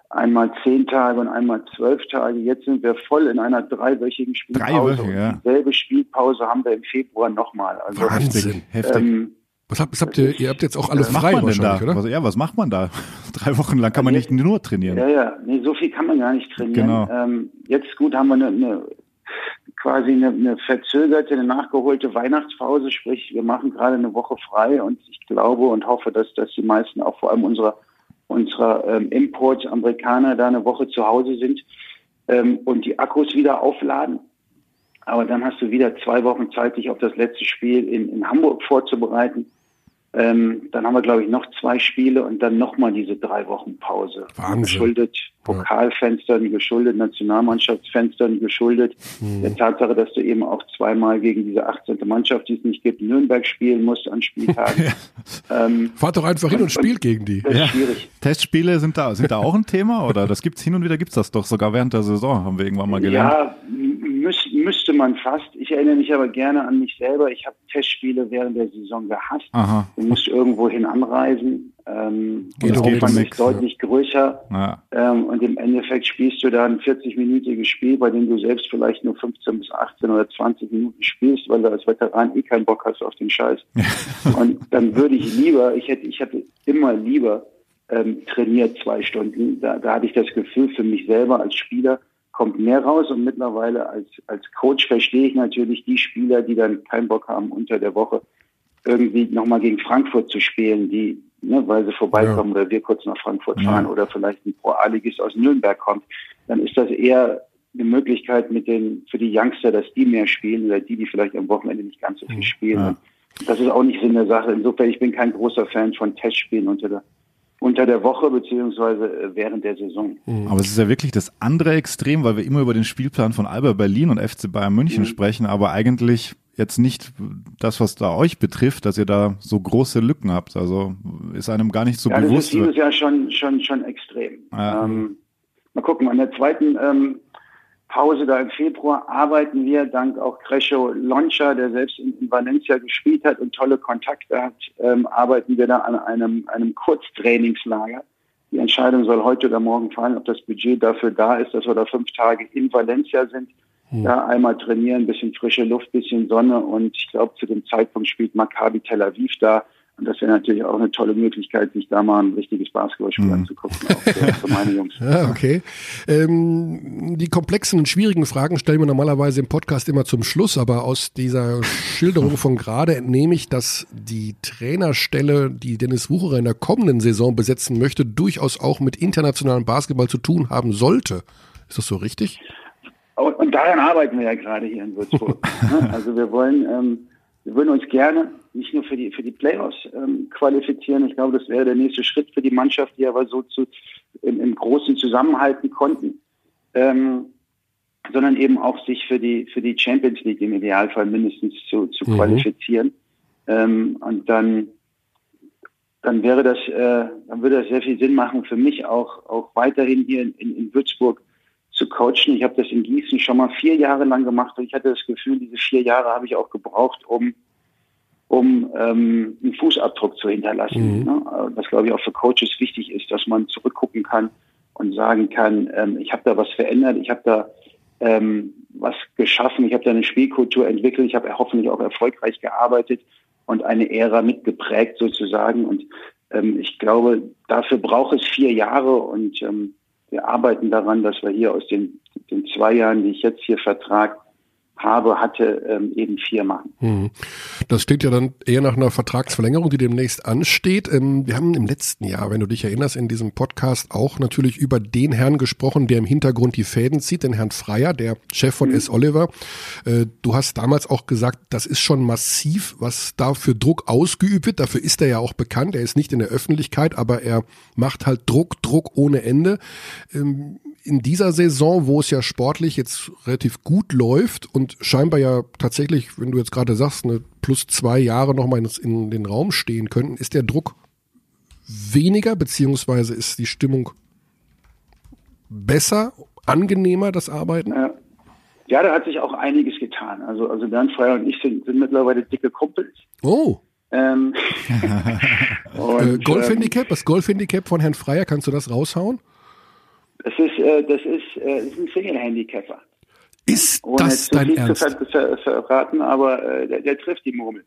einmal zehn Tage und einmal zwölf Tage. Jetzt sind wir voll in einer dreiwöchigen Spielpause. Drei Wochen, ja. Dieselbe Spielpause haben wir im Februar nochmal. Also, Wahnsinn, heftig. Ähm, was habt, was habt ihr, ihr habt jetzt auch alle was frei macht man denn da? oder? Was, ja, was macht man da? Drei Wochen lang kann man jetzt, nicht nur trainieren. Ja, ja, nee, so viel kann man gar nicht trainieren. Genau. Ähm, jetzt gut haben wir eine, eine quasi eine, eine verzögerte, eine nachgeholte Weihnachtspause, sprich wir machen gerade eine Woche frei und ich glaube und hoffe, dass, dass die meisten, auch vor allem unserer unserer ähm, Imports Amerikaner da eine Woche zu Hause sind ähm, und die Akkus wieder aufladen. Aber dann hast du wieder zwei Wochen Zeit, dich auf das letzte Spiel in, in Hamburg vorzubereiten. Ähm, dann haben wir, glaube ich, noch zwei Spiele und dann nochmal diese drei Wochen Pause. Wahnsinn. Geschuldet Pokalfenstern, geschuldet Nationalmannschaftsfenstern, geschuldet mhm. der Tatsache, dass du eben auch zweimal gegen diese 18. Mannschaft, die es nicht gibt, Nürnberg spielen musst an Spieltagen. ja. ähm, Fahrt doch einfach hin und, und spielt gegen die. Das ist ja. schwierig. Testspiele sind da, sind da auch ein Thema oder das gibt's hin und wieder gibt's das doch sogar während der Saison, haben wir irgendwann mal gelernt. Ja, müsste man fast. Ich erinnere mich aber gerne an mich selber. Ich habe Testspiele während der Saison gehasst. Aha. Du musst irgendwo hin anreisen. Ähm, der Aufwand ist deutlich größer. Ja. Ähm, und im Endeffekt spielst du da ein 40-minütiges Spiel, bei dem du selbst vielleicht nur 15 bis 18 oder 20 Minuten spielst, weil du als Veteran eh keinen Bock hast auf den Scheiß. und dann würde ich lieber, ich hätte, ich hätte immer lieber ähm, trainiert zwei Stunden. Da, da hatte ich das Gefühl für mich selber als Spieler, kommt mehr raus und mittlerweile als, als Coach verstehe ich natürlich die Spieler, die dann keinen Bock haben, unter der Woche irgendwie nochmal gegen Frankfurt zu spielen, die, ne, weil sie vorbeikommen ja. oder wir kurz nach Frankfurt fahren ja. oder vielleicht ein Pro-A-Ligist aus Nürnberg kommt, dann ist das eher eine Möglichkeit mit den, für die Youngster, dass die mehr spielen oder die, die vielleicht am Wochenende nicht ganz so viel spielen. Ja. Das ist auch nicht Sinn der Sache. Insofern, ich bin kein großer Fan von Testspielen unter der unter der Woche beziehungsweise äh, während der Saison. Mhm. Aber es ist ja wirklich das andere Extrem, weil wir immer über den Spielplan von Alba Berlin und FC Bayern München mhm. sprechen, aber eigentlich jetzt nicht das, was da euch betrifft, dass ihr da so große Lücken habt. Also ist einem gar nicht so ja, bewusst. Das ist dieses Jahr schon, schon, schon extrem. Ja. Ähm, mal gucken, an der zweiten ähm, Pause da im Februar arbeiten wir, dank auch Crescio Loncha, der selbst in, in, Valencia gespielt hat und tolle Kontakte hat, ähm, arbeiten wir da an einem, einem Kurztrainingslager. Die Entscheidung soll heute oder morgen fallen, ob das Budget dafür da ist, dass wir da fünf Tage in Valencia sind. Hm. Ja, einmal trainieren, bisschen frische Luft, bisschen Sonne und ich glaube, zu dem Zeitpunkt spielt Maccabi Tel Aviv da. Und das wäre natürlich auch eine tolle Möglichkeit, sich da mal ein richtiges Basketballspiel Mhm. anzugucken, auch für, für meine Jungs. Ja, okay. Ähm, die komplexen und schwierigen Fragen stellen wir normalerweise im Podcast immer zum Schluss, aber aus dieser Schilderung von gerade entnehme ich, dass die Trainerstelle, die Dennis Wucherer in der kommenden Saison besetzen möchte, durchaus auch mit internationalem Basketball zu tun haben sollte. Ist das so richtig? Und, und daran arbeiten wir ja gerade hier in Würzburg. ne? also wir wollen, ähm, wir würden uns gerne nicht nur für die für die Playoffs ähm, qualifizieren. Ich glaube, das wäre der nächste Schritt für die Mannschaft, die aber so zu im, im großen zusammenhalten konnten, ähm, sondern eben auch sich für die für die Champions League im Idealfall mindestens zu, zu Mhm. qualifizieren. Ähm, und dann dann wäre das, äh, dann würde das sehr viel Sinn machen für mich auch auch weiterhin hier in, in, in Würzburg zu coachen. Ich habe das in Gießen schon mal vier Jahre lang gemacht und ich hatte das Gefühl, diese vier Jahre habe ich auch gebraucht, um um ähm, einen Fußabdruck zu hinterlassen. Mhm. Ne? Was glaube ich auch für Coaches wichtig ist, dass man zurückgucken kann und sagen kann, ähm, ich habe da was verändert, ich habe da ähm, was geschaffen, ich habe da eine Spielkultur entwickelt, ich habe hoffentlich auch erfolgreich gearbeitet und eine Ära mitgeprägt sozusagen. Und ähm, ich glaube, dafür braucht es vier Jahre und ähm, wir arbeiten daran, dass wir hier aus den, den zwei Jahren, die ich jetzt hier Vertrag habe, hatte, ähm, eben vier machen. Mhm. Das klingt ja dann eher nach einer Vertragsverlängerung, die demnächst ansteht. Ähm, Wir haben im letzten Jahr, wenn du dich erinnerst, in diesem Podcast auch natürlich über den Herrn gesprochen, der im Hintergrund die Fäden zieht, den Herrn Freier, der Chef von S. Oliver. Äh, Du hast damals auch gesagt, das ist schon massiv, was da für Druck ausgeübt wird. Dafür ist er ja auch bekannt. Er ist nicht in der Öffentlichkeit, aber er macht halt Druck, Druck ohne Ende. Ähm, In dieser Saison, wo es ja sportlich jetzt relativ gut läuft und scheinbar ja tatsächlich, wenn du jetzt gerade sagst, eine plus zwei Jahre nochmal in, in den Raum stehen könnten, ist der Druck weniger, beziehungsweise ist die Stimmung besser, angenehmer, das Arbeiten? Ja. ja, da hat sich auch einiges getan. Also, also Bernd Freier und ich sind, sind mittlerweile dicke Kumpels. Oh, Ähm, äh, und, Golfhandicap, das Golfhandicap von Herrn Freier, kannst du das raushauen? Das ist, äh, das ist, äh, das ist ein Single-Handicapper. Ist Ohne das zu dein viel Ernst? zu ver ver verraten, aber äh, der, der trifft die Murmel.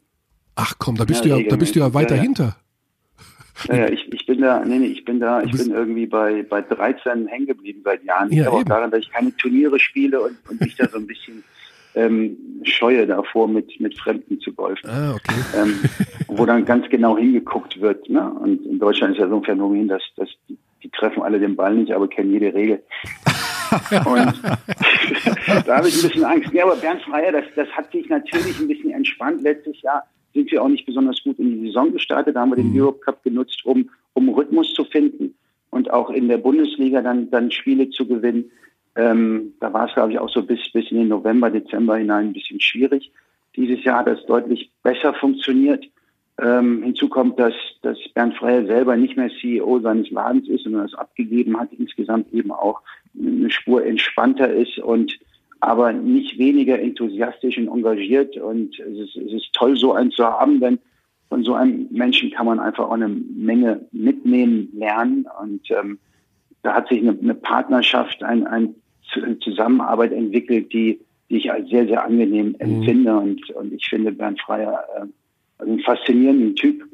Ach komm, da bist Ja, du ja, da bist du ja weiter ja, ja. hinter. Naja, ich, ich bin da, nee, nee, ich bin da, ich bin irgendwie bei, bei 13 hängen geblieben seit Jahren. Ja, Ich auch daran, dass ich keine Turniere spiele und, und mich da so ein bisschen ähm, scheue davor, mit, mit Fremden zu golfen. Ah, okay. ähm, wo dann ganz genau hingeguckt wird. Ne? Und in Deutschland ist ja so ein Phänomen, dass, dass die, treffen alle den Ball nicht, aber kennen jede Regel. Und da habe ich ein bisschen Angst. Ja, aber Bernd Freier, das, das hat sich natürlich ein bisschen entspannt. Letztes Jahr sind wir auch nicht besonders gut in die Saison gestartet. Da haben wir den Europe Cup genutzt, um, um Rhythmus zu finden und auch in der Bundesliga dann, dann Spiele zu gewinnen. Ähm, da war es, glaube ich, auch so bis, bis in den November, Dezember hinein ein bisschen schwierig. Dieses Jahr hat das deutlich besser funktioniert. Ähm, hinzu kommt, dass, dass Bernd Freier selber nicht mehr CEO seines Ladens ist, sondern das abgegeben hat, insgesamt eben auch eine Spur entspannter ist und aber nicht weniger enthusiastisch und engagiert. Und es ist, es ist toll, so einen zu haben, denn von so einem Menschen kann man einfach auch eine Menge mitnehmen, lernen. Und ähm, da hat sich eine, eine Partnerschaft, ein, ein, eine Zusammenarbeit entwickelt, die, die ich als sehr, sehr angenehm empfinde. Und, und ich finde Bernd Freier äh, einen faszinierenden Typ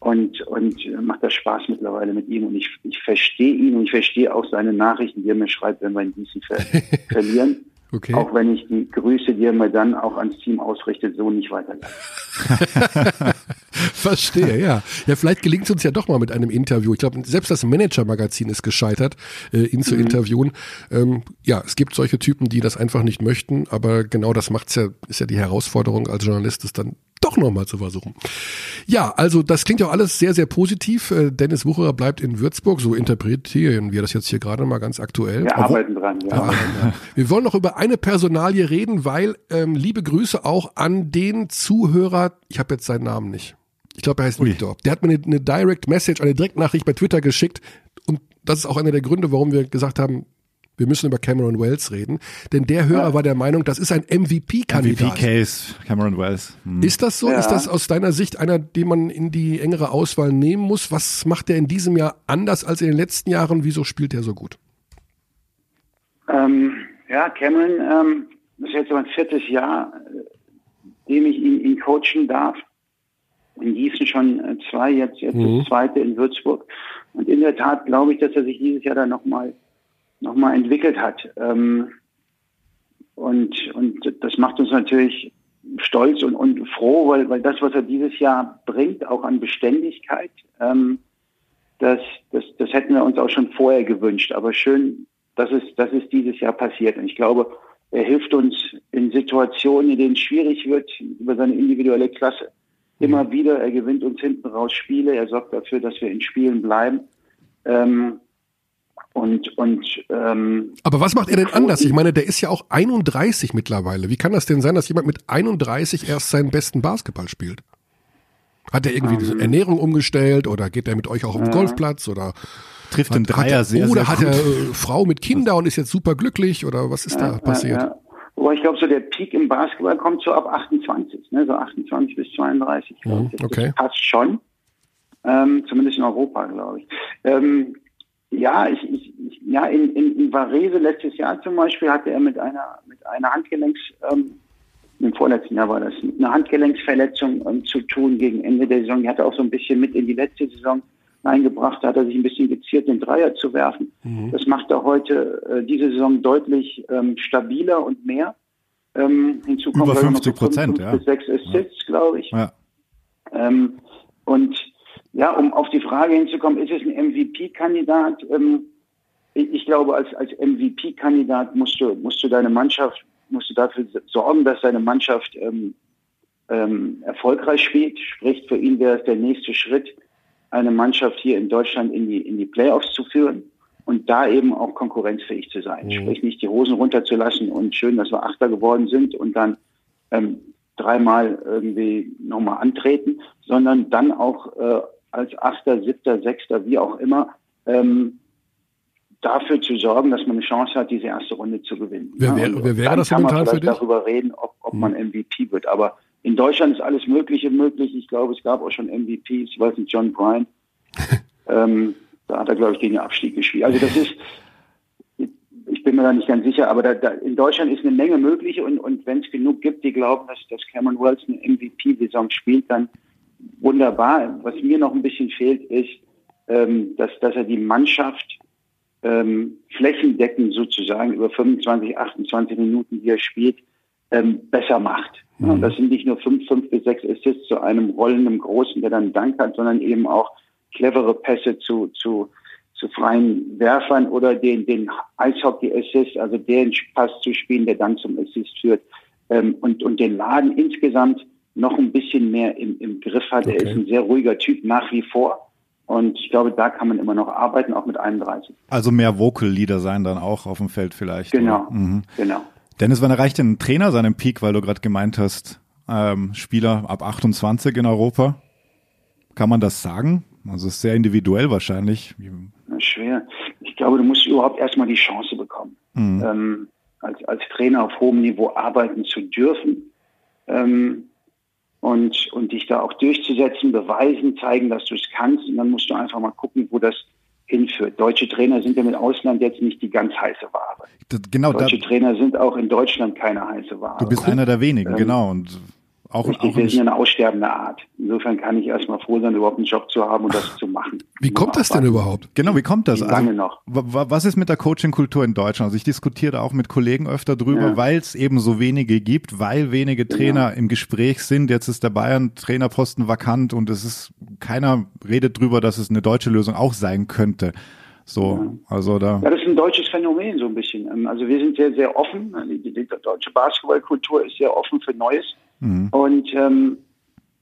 und, und macht das Spaß mittlerweile mit ihm. Und ich, ich verstehe ihn und ich verstehe auch seine Nachrichten, die er mir schreibt, wenn wir in Gießen ver verlieren. Okay. Auch wenn ich die Grüße, die er mir dann auch ans Team ausrichtet, so nicht weiterleite. Verstehe, ja. Ja, vielleicht gelingt es uns ja doch mal mit einem Interview. Ich glaube, selbst das Manager-Magazin ist gescheitert, äh, ihn zu interviewen. Ähm, ja, es gibt solche Typen, die das einfach nicht möchten, aber genau das macht's ja, ist ja die Herausforderung als Journalist, es dann doch nochmal zu versuchen. Ja, also das klingt ja auch alles sehr, sehr positiv. Äh, Dennis Wucherer bleibt in Würzburg, so interpretieren wir das jetzt hier gerade mal ganz aktuell. Wir Obwohl- arbeiten dran, ja. ja, ja. Wir wollen noch über eine Personalie reden, weil ähm, liebe Grüße auch an den Zuhörer, ich habe jetzt seinen Namen nicht. Ich glaube, er heißt Ui. Victor. Der hat mir eine, eine Direct Message, eine Direktnachricht bei Twitter geschickt und das ist auch einer der Gründe, warum wir gesagt haben, wir müssen über Cameron Wells reden, denn der Hörer war der Meinung, das ist ein MVP-Kandidat. MVP-Case, Cameron Wells. Hm. Ist das so? Ja. Ist das aus deiner Sicht einer, den man in die engere Auswahl nehmen muss? Was macht er in diesem Jahr anders als in den letzten Jahren? Wieso spielt er so gut? Ähm, ja, Cameron ähm, ist jetzt mein viertes Jahr, äh, dem ich ihn, ihn coachen darf. In Gießen schon äh, zwei, jetzt, jetzt Mhm. das zweite in Würzburg. Und in der Tat glaube ich, dass er sich dieses Jahr dann nochmal noch mal entwickelt hat. Ähm, und, und das macht uns natürlich stolz und, und froh, weil, weil das, was er dieses Jahr bringt, auch an Beständigkeit, ähm, das, das, das hätten wir uns auch schon vorher gewünscht. Aber schön, dass es, dass es dieses Jahr passiert. Und ich glaube, er hilft uns in Situationen, in denen es schwierig wird, über seine individuelle Klasse. Immer wieder, er gewinnt uns hinten raus Spiele, er sorgt dafür, dass wir in Spielen bleiben. Ähm, und und ähm, Aber was macht er denn anders? Ich meine, der ist ja auch 31 mittlerweile. Wie kann das denn sein, dass jemand mit 31 erst seinen besten Basketball spielt? Hat er irgendwie Ähm. die Ernährung umgestellt oder geht er mit euch auch auf den Golfplatz oder Trifft den hat, Dreier hat er, sehr, oder sehr hat er äh, Frau mit Kinder und ist jetzt super glücklich oder was ist da passiert? Ja. Wobei ich glaube, so der Peak im Basketball kommt so ab 28, ne? so 28 bis 32. glaub ich. Mhm, okay. Das passt schon, ähm, zumindest in Europa, glaube ich. Ähm, ja, ich, ich, ich, ja, in, in, in Varese letztes Jahr zum Beispiel hatte er mit einer mit einer Handgelenks ähm, im vorletzten Jahr war das mit einer Handgelenksverletzung ähm, zu tun gegen Ende der Saison. Die hat er auch so ein bisschen mit in die letzte Saison eingebracht. Da hat er sich ein bisschen geziert, den Dreier zu werfen. Das macht er heute äh, diese Saison deutlich ähm, stabiler und mehr. Ähm, hinzu kommen Über glaube ich, noch 50 Prozent, ja. bis sechs Assists, glaube ich. Ja. Ähm, und ja, um auf die Frage hinzukommen, ist es ein MVP-Kandidat? Ähm, ich, glaube, als, als MVP-Kandidat musst du, musst du deine Mannschaft, musst du dafür sorgen, dass deine Mannschaft ähm, ähm, erfolgreich spielt. Sprich, für ihn wäre es der nächste Schritt, eine Mannschaft hier in Deutschland in die, in die Playoffs zu führen und da eben auch konkurrenzfähig zu sein. Sprich, nicht die Hosen runterzulassen und schön, dass wir Achter geworden sind und dann ähm, dreimal irgendwie nochmal antreten, sondern dann auch äh, als Achter, Siebter, Sechster, wie auch immer, ähm, dafür zu sorgen, dass man eine Chance hat, diese erste Runde zu gewinnen. Wer wäre- und wer wäre dann das kann man momentan für dich? darüber reden, ob, ob man MVP wird. Aber in Deutschland ist alles Mögliche möglich. Ich glaube, es gab auch schon MVPs, ich weiß nicht, John Bryan. ähm, da hat er, glaube ich, gegen den Abstieg gespielt. Also das ist, ich bin mir da nicht ganz sicher, aber da, da, in Deutschland ist eine Menge möglich und, und wenn es genug gibt, die glauben, dass, dass Cameron Wells eine MVP-Saison spielt, dann wunderbar. Was mir noch ein bisschen fehlt, ist, ähm, dass, dass er die Mannschaft ähm, flächendeckend sozusagen über 25, 28 Minuten, die er spielt, ähm, besser macht. Ja, und das sind nicht nur fünf, fünf bis sechs Assists zu einem rollenden Großen, der dann Dank hat, sondern eben auch clevere Pässe zu, zu, zu freien Werfern oder den, den Eishockey-Assist, also den Pass zu spielen, der dann zum Assist führt ähm, und, und den Laden insgesamt noch ein bisschen mehr im, im Griff hat. Er Okay. ist ein sehr ruhiger Typ nach wie vor. Und ich glaube, da kann man immer noch arbeiten, auch mit 31. Also mehr Vocal-Leader sein dann auch auf dem Feld vielleicht. Genau? Mhm. genau. Dennis, wann erreicht denn ein Trainer seinen Peak, weil du gerade gemeint hast, ähm, Spieler ab 28 in Europa? Kann man das sagen? Also es ist sehr individuell wahrscheinlich. Na, schwer. Ich glaube, du musst überhaupt erstmal die Chance bekommen, ähm, als, als Trainer auf hohem Niveau arbeiten zu dürfen ähm, und, und dich da auch durchzusetzen, beweisen, zeigen, dass du es kannst. Und dann musst du einfach mal gucken, wo das hinführt. Deutsche Trainer sind ja mit Ausland jetzt nicht die ganz heiße Ware. Das, genau, da, Deutsche Trainer sind auch in Deutschland keine heiße Ware. du bist einer der wenigen, genau. Und auch, Richtig, auch wir sind eine aussterbende Art. Insofern kann ich erstmal froh sein, überhaupt einen Job zu haben und das zu machen. Wie kommt das denn überhaupt? Genau, wie kommt das? Wie lange noch? wa- wa- was ist mit der Coaching-Kultur in Deutschland? Also ich diskutiere da auch mit Kollegen öfter drüber, Ja. weil es eben so wenige gibt, weil wenige Trainer im Gespräch sind. Jetzt ist der Bayern-Trainerposten vakant und es ist keiner redet drüber, dass es eine deutsche Lösung auch sein könnte. So, also da. Ja, das ist ein deutsches Phänomen so ein bisschen. Ähm, Also wir sind sehr, sehr offen. Die, die, die deutsche Basketballkultur ist sehr offen für Neues. Und ähm,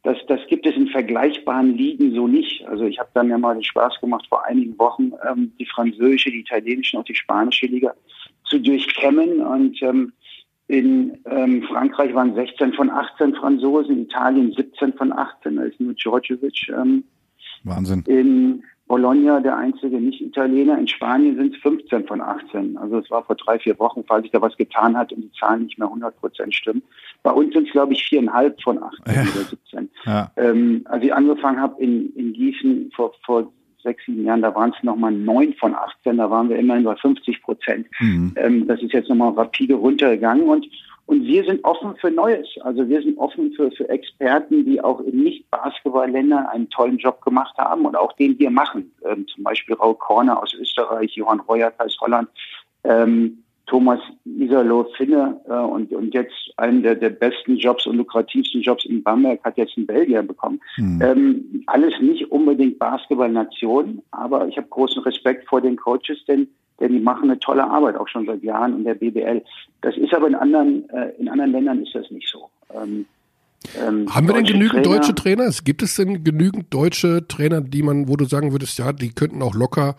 das, das gibt es in vergleichbaren Ligen so nicht. Also ich habe dann ja mal den Spaß gemacht, vor einigen Wochen ähm, die französische, die italienische und auch die spanische Liga zu durchkämmen. Und ähm, in ähm, Frankreich waren 16 von 18 Franzosen, in Italien 17 von 18. Da ist nur Djordjevic ähm, Wahnsinn. in Bologna der einzige Nicht-Italiener. In Spanien sind es 15 von 18. Also es war vor drei, vier Wochen, falls sich da was getan hat und die Zahlen nicht mehr 100 Prozent stimmen. Bei uns sind es, glaube ich, viereinhalb von 18 Ja. oder 17. Ja. Ähm, als ich angefangen habe in, in Gießen vor, vor sechs, sieben Jahren, da waren es nochmal neun von 18, da waren wir immerhin bei 50 Prozent. Mhm. Ähm, das ist jetzt nochmal rapide runtergegangen und und wir sind offen für Neues. Also wir sind offen für, für Experten, die auch in Nicht-Basketball-Ländern einen tollen Job gemacht haben und auch den wir machen. Ähm, zum Beispiel Raul Korner aus Österreich, Johann Reuert aus Holland, ähm, Thomas Iserloh Finne äh, und, und jetzt einen der, der besten Jobs und lukrativsten Jobs in Bamberg hat jetzt einen Belgier bekommen. Mhm. Ähm, alles nicht unbedingt Basketball-Nation, aber ich habe großen Respekt vor den Coaches, denn denn die machen eine tolle Arbeit auch schon seit Jahren in der BBL. Das ist aber in anderen äh, in anderen Ländern ist das nicht so. Ähm, ähm, Haben wir denn deutsche genügend Trainer- deutsche Trainer? Gibt es denn genügend deutsche Trainer, die man, wo du sagen würdest, ja, die könnten auch locker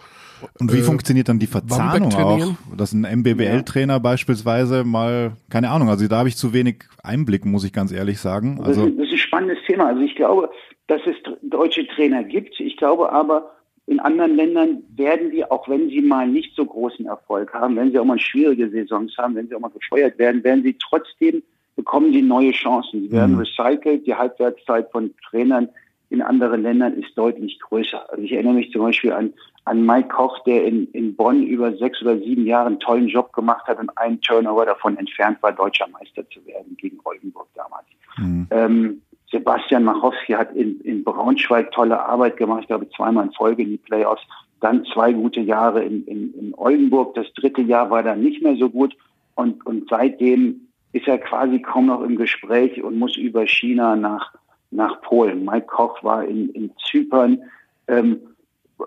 Und wie äh, funktioniert dann die Verzahnung auch? Dass ein MBBL-Trainer beispielsweise mal, keine Ahnung, also da habe ich zu wenig Einblick, muss ich ganz ehrlich sagen. Das, Also ist, das ist ein spannendes Thema. Also ich glaube, dass es deutsche Trainer gibt. Ich glaube aber, in anderen Ländern werden die, auch wenn sie mal nicht so großen Erfolg haben, wenn sie auch mal schwierige Saisons haben, wenn sie auch mal gefeuert werden, werden sie trotzdem, bekommen sie neue Chancen. Sie werden Mhm. recycelt. Die Halbwertszeit von Trainern in anderen Ländern ist deutlich größer. Also ich erinnere mich zum Beispiel an, an Mike Koch, der in, in Bonn über sechs oder sieben Jahre einen tollen Job gemacht hat und einen Turnover davon entfernt war, deutscher Meister zu werden gegen Oldenburg damals. Mhm. Ähm, Sebastian Machowski hat in, in Braunschweig tolle Arbeit gemacht, ich glaube zweimal in Folge in die Playoffs. Dann zwei gute Jahre in, in, in Oldenburg. Das dritte Jahr war dann nicht mehr so gut. Und, und seitdem ist er quasi kaum noch im Gespräch und muss über China nach, nach Polen. Mike Koch war in, in Zypern. Ähm,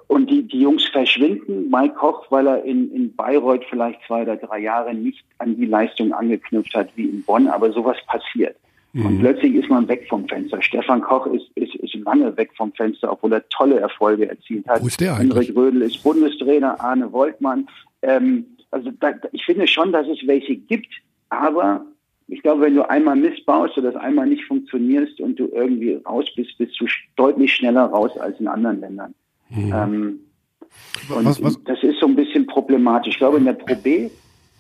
und die, die Jungs verschwinden. Mike Koch, weil er in, in Bayreuth vielleicht zwei oder drei Jahre nicht an die Leistung angeknüpft hat wie in Bonn. Aber sowas passiert. Und plötzlich ist man weg vom Fenster. Stefan Koch ist, ist, ist lange weg vom Fenster, obwohl er tolle Erfolge erzielt hat. Wo ist der eigentlich? Henrik Rödel ist Bundestrainer, Arne Woltmann. Ähm, also da, ich finde schon, dass es welche gibt, aber ich glaube, wenn du einmal missbaust oder das einmal nicht funktionierst und du irgendwie raus bist, bist du deutlich schneller raus als in anderen Ländern. Ähm, und Was- was- das ist so ein bisschen problematisch. Ich glaube, in der Pro B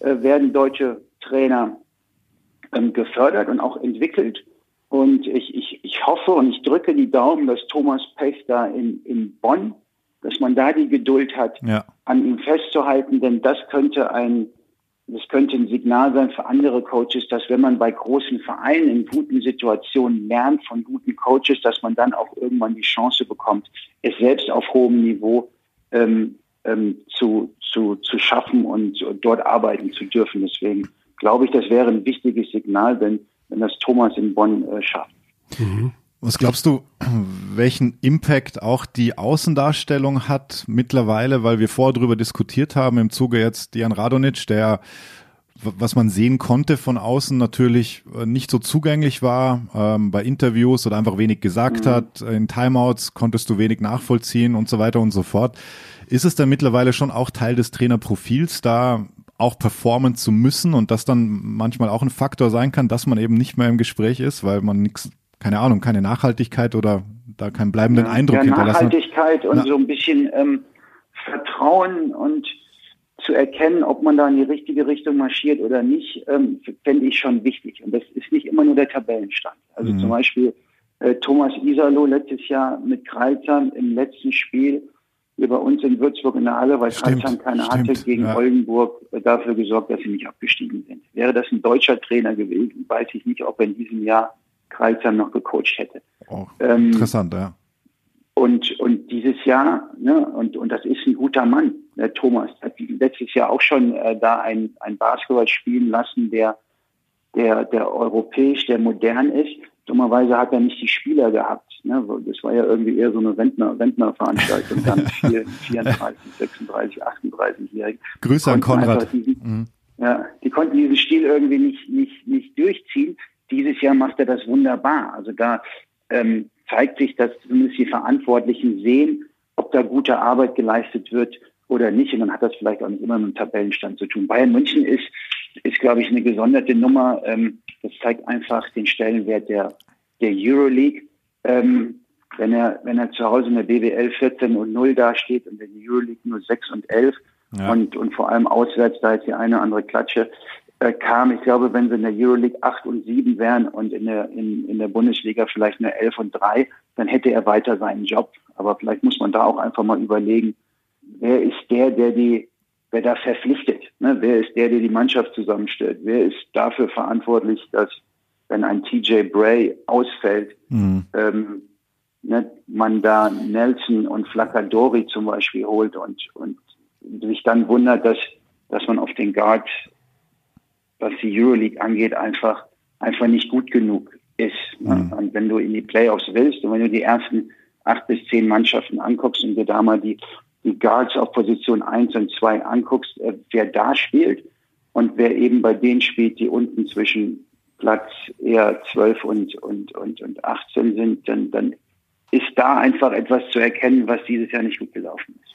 äh, werden deutsche Trainer ähm, gefördert und auch entwickelt. Und ich, ich, ich hoffe und ich drücke die Daumen, dass Thomas Pech da in, in Bonn, dass man da die Geduld hat, Ja. an ihm festzuhalten, denn das könnte ein, das könnte ein Signal sein für andere Coaches, dass wenn man bei großen Vereinen in guten Situationen lernt von guten Coaches, dass man dann auch irgendwann die Chance bekommt, es selbst auf hohem Niveau ähm, ähm, zu, zu, zu schaffen und, und dort arbeiten zu dürfen. Deswegen glaube ich, das wäre ein wichtiges Signal, wenn, wenn das Thomas in Bonn äh, schafft. Was glaubst du, welchen Impact auch die Außendarstellung hat mittlerweile, weil wir vorher drüber diskutiert haben im Zuge jetzt Dian Radonic, der was man sehen konnte von außen natürlich äh, nicht so zugänglich war, ähm, bei Interviews oder einfach wenig gesagt hat, in Timeouts konntest du wenig nachvollziehen und so weiter und so fort. Ist es dann mittlerweile schon auch Teil des Trainerprofils, da auch performen zu müssen und das dann manchmal auch ein Faktor sein kann, dass man eben nicht mehr im Gespräch ist, weil man nichts, keine Ahnung, keine Nachhaltigkeit oder da keinen bleibenden Eindruck ja, hinterlassen hat. Nachhaltigkeit und Ja. so ein bisschen ähm, Vertrauen und zu erkennen, ob man da in die richtige Richtung marschiert oder nicht, ähm, fände ich schon wichtig. Und das ist nicht immer nur der Tabellenstand. Also Mhm. zum Beispiel äh, Thomas Iserloh letztes Jahr mit Kreilsheim im letzten Spiel hier bei uns in Würzburg in der Halle, weil Kreilsheim keine stimmt, hatte, gegen ja. Oldenburg äh, dafür gesorgt, dass sie nicht abgestiegen sind. Wäre das ein deutscher Trainer gewesen, weiß ich nicht, ob er in diesem Jahr Kreilsheim noch gecoacht hätte. Oh, Ähm, interessant, ja. und, und dieses Jahr, ne, und, und das ist ein guter Mann, der Thomas, hat letztes Jahr auch schon äh, da ein, ein Basketball spielen lassen, der, der, der europäisch, der modern ist. Dummerweise hat er nicht die Spieler gehabt. Ne? Das war ja irgendwie eher so eine Rentner, Rentnerveranstaltung dann mit vielen 34, 36, 38-Jährigen. Grüße an Konrad. diesen- Mhm. ja, die konnten diesen Stil irgendwie nicht, nicht, nicht durchziehen. Dieses Jahr macht er das wunderbar. Also da ähm, zeigt sich, dass zumindest die Verantwortlichen sehen, ob da gute Arbeit geleistet wird oder nicht. Und dann hat das vielleicht auch nicht immer mit dem Tabellenstand zu tun. Bayern München ist, ist glaube ich, eine gesonderte Nummer. Ähm, das zeigt einfach den Stellenwert der, der Euroleague. Ähm, wenn er, wenn er zu Hause in der BWL 14 und 0 dasteht und in der Euroleague nur 6 und 11 Ja. und, und vor allem auswärts, da jetzt die eine oder andere Klatsche äh, kam. Ich glaube, wenn sie in der Euroleague 8 und 7 wären und in der, in, in der Bundesliga vielleicht nur 11 und 3, dann hätte er weiter seinen Job. Aber vielleicht muss man da auch einfach mal überlegen, wer ist der, der die, wer da verpflichtet? Ne? Wer ist der, der die Mannschaft zusammenstellt? Wer ist dafür verantwortlich, dass wenn ein TJ Bray ausfällt, Mhm. ähm, ne, man da Nelson und Flacadori zum Beispiel holt und, und sich dann wundert, dass, dass man auf den Guard, was die Euroleague angeht, einfach, einfach nicht gut genug ist. Ne? Und wenn du in die Playoffs willst und wenn du die ersten acht bis zehn Mannschaften anguckst und dir da mal die, die Guards auf Position 1 und 2 anguckst, äh, wer da spielt und wer eben bei denen spielt, die unten zwischen Platz eher 12 und, und, und, und 18 sind, dann, dann ist da einfach etwas zu erkennen, was dieses Jahr nicht gut gelaufen ist.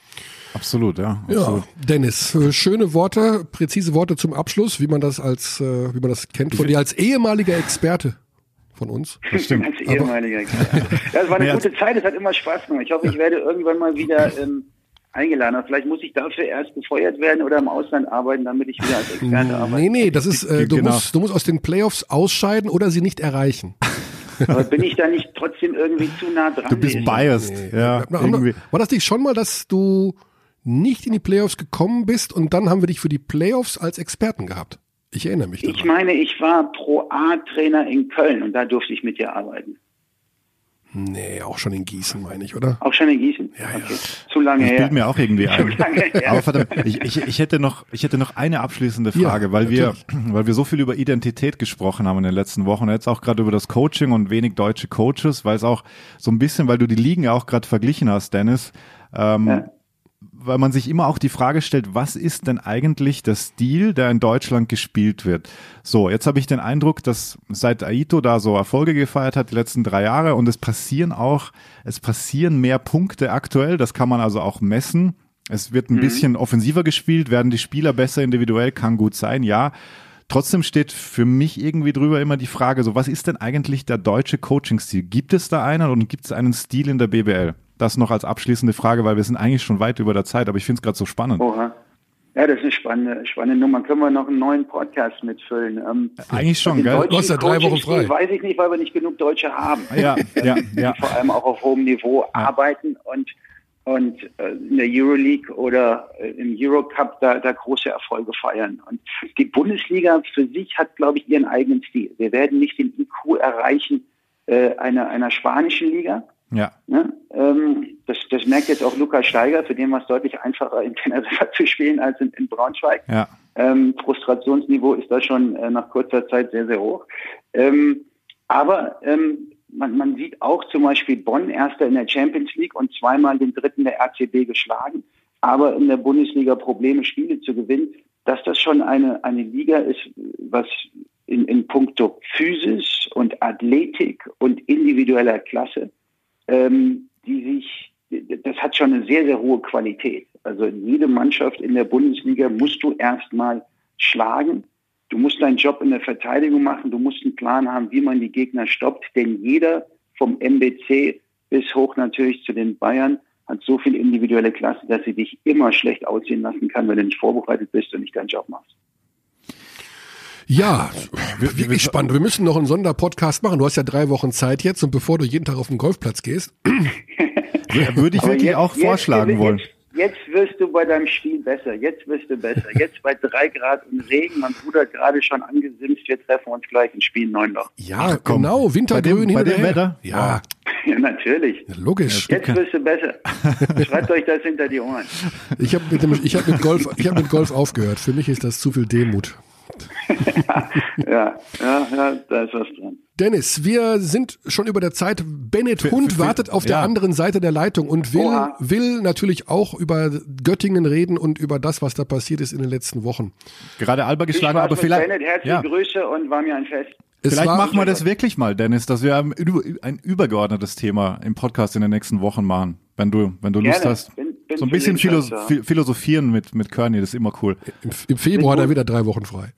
Absolut, ja. Ja, Absolut. Dennis, äh, schöne Worte, präzise Worte zum Abschluss, wie man das als, äh, wie man das kennt von dir als ehemaliger Experte von uns. Das stimmt. Als ehemaliger Experte. Ja, es war eine Ja. gute Zeit, es hat immer Spaß gemacht. Ich hoffe, ich werde irgendwann mal wieder ähm, eingeladen. Aber vielleicht muss ich dafür erst befeuert werden oder im Ausland arbeiten, damit ich wieder als Experte arbeite. Nee, nee, das ist, äh, du, Genau. musst, du musst aus den Playoffs ausscheiden oder sie nicht erreichen. Aber bin ich da nicht trotzdem irgendwie zu nah dran? Du bist Nee. biased, ja. Na, haben Irgendwie. War das nicht schon mal, dass du nicht in die Playoffs gekommen bist und dann haben wir dich für die Playoffs als Experten gehabt? Ich erinnere mich Ich daran. meine, ich war Pro A-Trainer in Köln und da durfte ich mit dir arbeiten. Nee, auch schon in Gießen, meine ich, oder? Auch schon in Gießen? Ja, ja. Okay. Zu lange Das her. mir auch irgendwie ein. Zu lange her. Aber verdammt, ich, ich, ich, hätte noch, ich hätte noch eine abschließende Frage, Ja, weil, wir, weil wir so viel über Identität gesprochen haben in den letzten Wochen, jetzt auch gerade über das Coaching und wenig deutsche Coaches, weil es auch so ein bisschen, weil du die Ligen ja auch gerade verglichen hast, Dennis, ähm, Ja. Weil man sich immer auch die Frage stellt, was ist denn eigentlich der Stil, der in Deutschland gespielt wird? So, jetzt habe ich den Eindruck, dass seit Aito da so Erfolge gefeiert hat, die letzten drei Jahre, und es passieren auch, es passieren mehr Punkte aktuell, das kann man also auch messen. Es wird ein bisschen offensiver gespielt, werden die Spieler besser individuell, kann gut sein, ja. Trotzdem steht für mich irgendwie drüber immer die Frage, so was ist denn eigentlich der deutsche Coaching-Stil? Gibt es da einen und gibt es einen Stil in der BBL? Das noch als abschließende Frage, weil wir sind eigentlich schon weit über der Zeit, aber ich finde es gerade so spannend. Oha. Ja, das ist eine spannende, spannende Nummer. Können wir noch einen neuen Podcast mitfüllen? Ähm, Eigentlich schon, gell? Du hast ja drei Wochen frei. Weiß ich nicht, weil wir nicht genug Deutsche haben. Ja, ja, die ja. vor allem auch auf hohem Niveau arbeiten und und äh, in der Euroleague oder äh, im Eurocup da, da große Erfolge feiern. Und die Bundesliga für sich hat, glaube ich, ihren eigenen Stil. Wir werden nicht den IQ erreichen äh, einer, einer spanischen Liga. Ja, Ne? Ähm, das, das merkt jetzt auch Lukas Steiger, für den war es deutlich einfacher, in Teneriffa zu spielen als in, in Braunschweig. ja. Ähm, Frustrationsniveau ist da schon äh, nach kurzer Zeit sehr, sehr hoch. Ähm, aber ähm, man, man sieht auch zum Beispiel Bonn erster in der Champions League und zweimal den dritten der RCB geschlagen, aber in der Bundesliga Probleme, Spiele zu gewinnen, dass das schon eine, eine Liga ist, was in, in puncto Physis und Athletik und individueller Klasse, ähm, die sich, das hat schon eine sehr, sehr hohe Qualität. Also jede Mannschaft in der Bundesliga musst du erstmal schlagen. Du musst deinen Job in der Verteidigung machen. Du musst einen Plan haben, wie man die Gegner stoppt. Denn jeder vom MBC bis hoch natürlich zu den Bayern hat so viel individuelle Klasse, dass sie dich immer schlecht aussehen lassen kann, wenn du nicht vorbereitet bist und nicht deinen Job machst. Ja, wirklich spannend. Wir müssen noch einen Sonderpodcast machen. Du hast ja drei Wochen Zeit jetzt und bevor du jeden Tag auf den Golfplatz gehst, Würde ich wirklich jetzt- auch jetzt- vorschlagen jetzt, wollen. Jetzt wirst du bei deinem Spiel besser. Jetzt wirst du besser. Jetzt bei drei Grad und Regen. Mein Bruder hat gerade schon angesimst. Wir treffen uns gleich in Spiel 9 Loch. ja, komm. genau, Wintergrün Bei dem- bei dem hinterher. Wetter? Ja, Ja, natürlich. logisch. Jetzt wirst du besser. Schreibt euch das hinter die Ohren. Ich habe mit, dem- ich hab mit, Golf, ich hab mit Golf aufgehört. Für mich ist das zu viel Demut. Ja, ja, ja, da ist was dran. Dennis, wir sind schon über der Zeit. Bennett Für- Hund für- wartet auf der ja. anderen Seite der Leitung und will, Oha. will natürlich auch über Göttingen reden und über das, was da passiert ist in den letzten Wochen. Gerade Alba geschlagen, aber vielleicht, Bennett. Herzliche ja, Grüße und war mir ein Fest. Es vielleicht war- machen wir das wirklich mal, Dennis, dass wir ein, über- ein übergeordnetes Thema im Podcast in den nächsten Wochen machen, wenn du, wenn du Lust Gerne. hast. Bin- so ein bisschen den Philos Schatz, ja. Phi- philosophieren mit, mit Kearney, das ist immer cool. Im, Im Februar hat er wieder drei Wochen frei.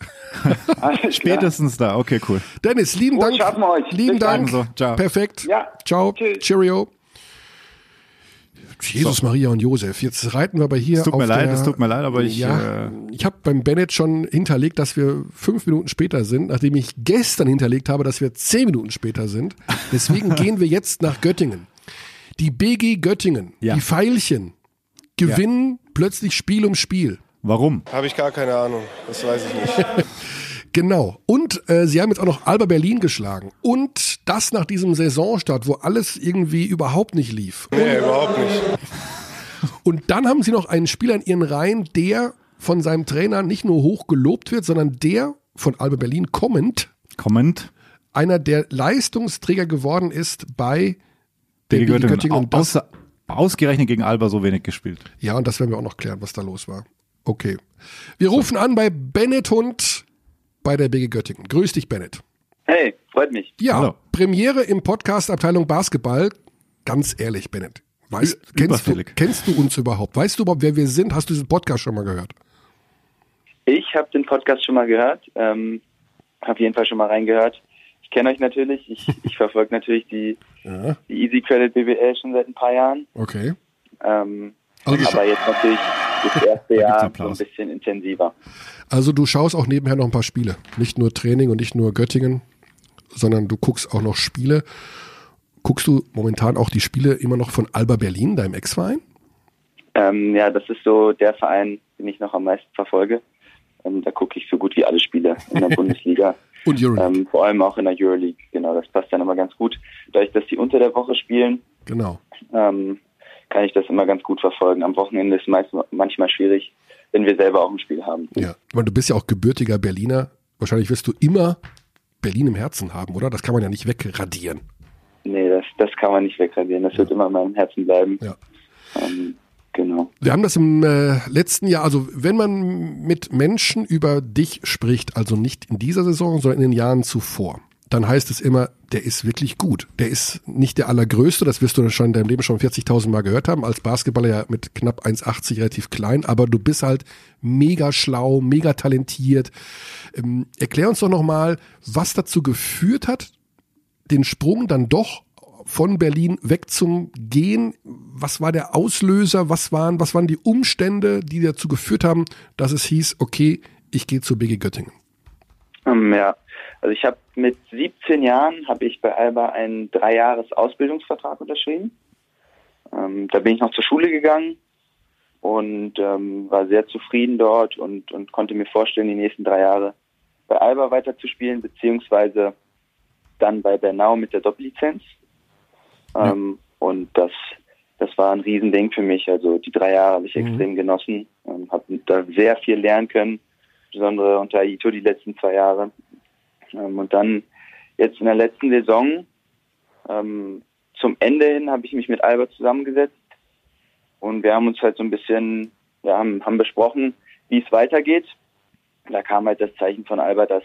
Spätestens da, okay, cool. Dennis, lieben Gut, Dank. schaffen wir euch. Lieben Bis Dank. dann. So, ciao. Perfekt. Ja. Ciao. Tschüss. Cheerio. Jesus, Maria und Josef. Jetzt reiten wir aber hier Es tut auf mir leid, es tut mir leid, aber ich, Ja, äh, ich habe beim Bennett schon hinterlegt, dass wir fünf Minuten später sind, nachdem ich gestern hinterlegt habe, dass wir zehn Minuten später sind. Deswegen gehen wir jetzt nach Göttingen. Die BG Göttingen, Ja. die Veilchen, gewinnen plötzlich Spiel um Spiel. Warum? Habe ich gar keine Ahnung. Das weiß ich nicht. Genau. Und äh, sie haben jetzt auch noch Alba Berlin geschlagen. Und das nach diesem Saisonstart, wo alles irgendwie überhaupt nicht lief. Nee, überhaupt nicht. Und dann haben sie noch einen Spieler in ihren Reihen, der von seinem Trainer nicht nur hoch gelobt wird, sondern der von Alba Berlin kommend Comment? einer der Leistungsträger geworden ist bei der Göttingen. Göttingen. Und das, Außer, ausgerechnet gegen Alba so wenig gespielt. ja, und das werden wir auch noch klären, was da los war. Okay. Wir rufen an bei Bennett Hund bei der BG Göttingen. Grüß dich, Bennett. Hey, freut mich. Ja, Hallo. Premiere im Podcast Abteilung Basketball. Ganz ehrlich, Bennett. Weißt, kennst, du, kennst du uns überhaupt? Weißt du überhaupt, wer wir sind? Hast du diesen Podcast schon mal gehört? Ich habe den Podcast schon mal gehört, ähm, habe auf jeden Fall schon mal reingehört. Ich kenne euch natürlich, ich, ich verfolge natürlich die, Ja. die Easy Credit BWL schon seit ein paar Jahren. Okay. Ähm, Also aber jetzt natürlich das erste gibt's Jahr so ein bisschen intensiver. also du schaust auch nebenher noch ein paar Spiele. Nicht nur Training und nicht nur Göttingen, sondern du guckst auch noch Spiele. Guckst du momentan auch die Spiele immer noch von Alba Berlin, deinem Ex-Verein? Ähm, ja, das ist so der Verein, den ich noch am meisten verfolge. Ähm, da gucke ich so gut wie alle Spiele in der Bundesliga. Und Euroleague. ähm, vor allem auch in der Euroleague. Genau, das passt dann immer ganz gut. Dadurch, dass die unter der Woche spielen, Genau. ähm, kann ich das immer ganz gut verfolgen. Am Wochenende ist es meist, manchmal schwierig, wenn wir selber auch ein Spiel haben. Ja. Weil du bist ja auch gebürtiger Berliner. Wahrscheinlich wirst du immer Berlin im Herzen haben, oder? Das kann man ja nicht wegradieren. Nee, das, das kann man nicht wegradieren. Das wird immer in meinem Herzen bleiben. Ja. Ähm, genau. Wir haben das im äh, letzten Jahr, also wenn man mit Menschen über dich spricht, also nicht in dieser Saison, sondern in den Jahren zuvor, dann heißt es immer, der ist wirklich gut. Der ist nicht der allergrößte, das wirst du schon in deinem Leben schon 40.000 Mal gehört haben, als Basketballer ja mit knapp 1,80 relativ klein, aber du bist halt mega schlau, mega talentiert. Ähm, erklär uns doch nochmal, was dazu geführt hat, den Sprung dann doch von Berlin weg zum Gehen. Was war der Auslöser? Was waren, was waren die Umstände, die dazu geführt haben, dass es hieß, okay, ich gehe zu BG Göttingen? Ähm, ja, also ich habe mit 17 Jahren habe ich bei Alba einen Dreijahres Ausbildungsvertrag unterschrieben. Ähm, da bin ich noch zur Schule gegangen und ähm, war sehr zufrieden dort und, und konnte mir vorstellen, die nächsten drei Jahre bei Alba weiterzuspielen, beziehungsweise dann bei Bernau mit der Doppellizenz. Ähm, Und das, das war ein Riesending für mich. Also die drei Jahre habe ich extrem genossen, ähm, habe da sehr viel lernen können, insbesondere unter Ito die letzten zwei Jahre. Ähm, und dann jetzt in der letzten Saison, ähm, zum Ende hin, habe ich mich mit Albert zusammengesetzt und wir haben uns halt so ein bisschen, ja, haben, haben besprochen, wie es weitergeht. Da kam halt das Zeichen von Albert, dass,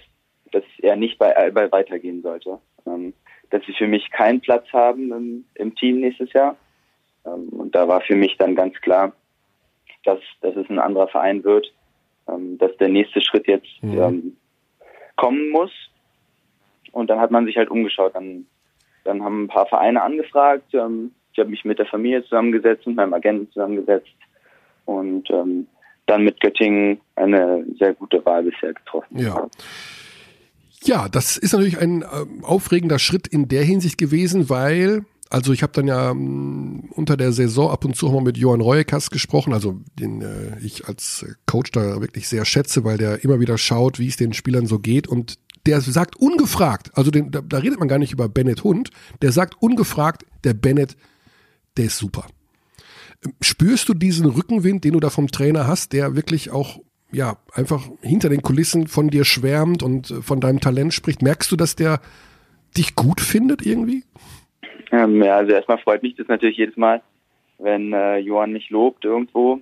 dass er nicht bei Albert weitergehen sollte. Ähm, dass sie für mich keinen Platz haben im, im Team nächstes Jahr. Ähm, und da war für mich dann ganz klar, dass, dass es ein anderer Verein wird, ähm, dass der nächste Schritt jetzt Mhm. ähm, kommen muss. Und dann hat man sich halt umgeschaut. Dann, dann haben ein paar Vereine angefragt. Ich habe mich mit der Familie zusammengesetzt und meinem Agenten zusammengesetzt und dann mit Göttingen eine sehr gute Wahl bisher getroffen. Ja. Ja, das ist natürlich ein ähm, aufregender Schritt in der Hinsicht gewesen, weil, also ich habe dann ja ähm, unter der Saison ab und zu auch mal mit Johann Reuekas gesprochen, also den äh, ich als äh, Coach da wirklich sehr schätze, weil der immer wieder schaut, wie es den Spielern so geht und der sagt ungefragt, also den, da, da redet man gar nicht über Bennett Hund, der sagt ungefragt, der Bennett, der ist super. Ähm, Spürst du diesen Rückenwind, den du da vom Trainer hast, der wirklich auch ja einfach hinter den Kulissen von dir schwärmt und äh, von deinem Talent spricht? Merkst du, dass der dich gut findet irgendwie? Ähm, ja, also erstmal freut mich das natürlich jedes Mal, wenn äh, Johann mich lobt irgendwo.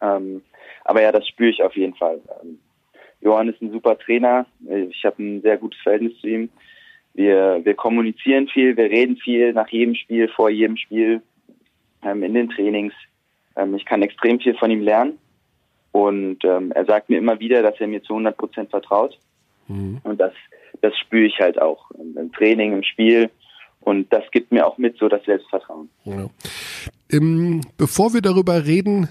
Ähm, aber ja, das spüre ich auf jeden Fall. Ähm, Johann ist ein super Trainer. Ich habe ein sehr gutes Verhältnis zu ihm. Wir, wir kommunizieren viel, wir reden viel nach jedem Spiel, vor jedem Spiel, ähm, in den Trainings. Ähm, ich kann extrem viel von ihm lernen. Und ähm, er sagt mir immer wieder, dass er mir zu 100 Prozent vertraut. Und das, das spüre ich halt auch im Training, im Spiel. Und das gibt mir auch mit so das Selbstvertrauen. Ja. Ähm, bevor wir darüber reden,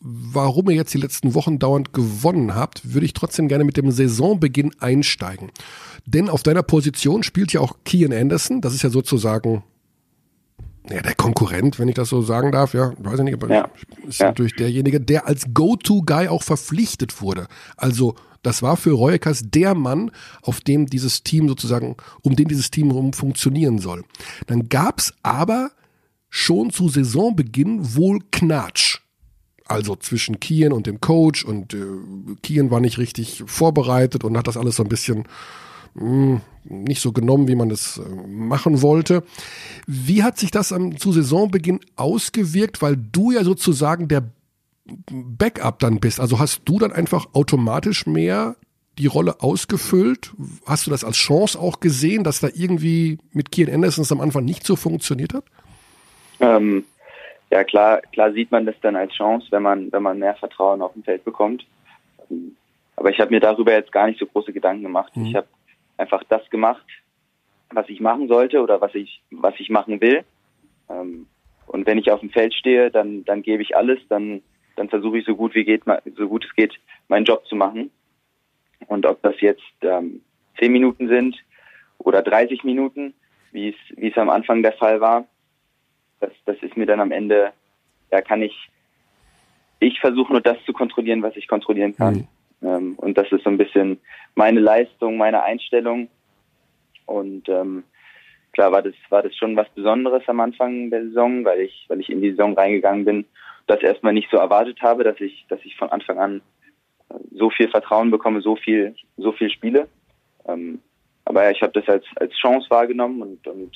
warum ihr jetzt die letzten Wochen dauernd gewonnen habt, würde ich trotzdem gerne mit dem Saisonbeginn einsteigen. Denn auf deiner Position spielt ja auch Kian Anderson, das ist ja sozusagen ja, der Konkurrent, wenn ich das so sagen darf, ja, weiß ich nicht, aber Ja. ist Ja. natürlich derjenige, der als Go-To-Guy auch verpflichtet wurde. Also das war für Royekas der Mann, auf dem dieses Team sozusagen, um den dieses Team rum funktionieren soll. Dann gab's aber schon zu Saisonbeginn wohl Knatsch. Also zwischen Kian und dem Coach und äh, Kian war nicht richtig vorbereitet und hat das alles so ein bisschen mh, nicht so genommen, wie man es äh, machen wollte. Wie hat sich das am, zu Saisonbeginn ausgewirkt, weil du ja sozusagen der Backup dann bist? Also hast du dann einfach automatisch mehr die Rolle ausgefüllt? Hast du das als Chance auch gesehen, dass da irgendwie mit Kian Anderson am Anfang nicht so funktioniert hat? Ähm, ja, klar, klar sieht man das dann als Chance, wenn man, wenn man mehr Vertrauen auf dem Feld bekommt. Ähm, Aber ich habe mir darüber jetzt gar nicht so große Gedanken gemacht. Ich habe einfach das gemacht, was ich machen sollte oder was ich, was ich machen will. Ähm, und wenn ich auf dem Feld stehe, dann, dann gebe ich alles, dann, dann versuche ich so gut wie geht, so gut es geht, meinen Job zu machen. Und ob das jetzt ähm, 10 Minuten sind oder 30 Minuten, wie es, wie es am Anfang der Fall war, das, das ist mir dann am Ende, da kann ich, ich versuche nur das zu kontrollieren, was ich kontrollieren kann. Ähm, und das ist so ein bisschen meine Leistung, meine Einstellung. Und ähm, klar war das, war das schon was Besonderes am Anfang der Saison, weil ich, weil ich in die Saison reingegangen bin, das erstmal nicht so erwartet habe, dass ich, dass ich von Anfang an äh, so viel Vertrauen bekomme, so viel, so viel spiele. Ähm, aber ja, ich habe das als, als Chance wahrgenommen und, und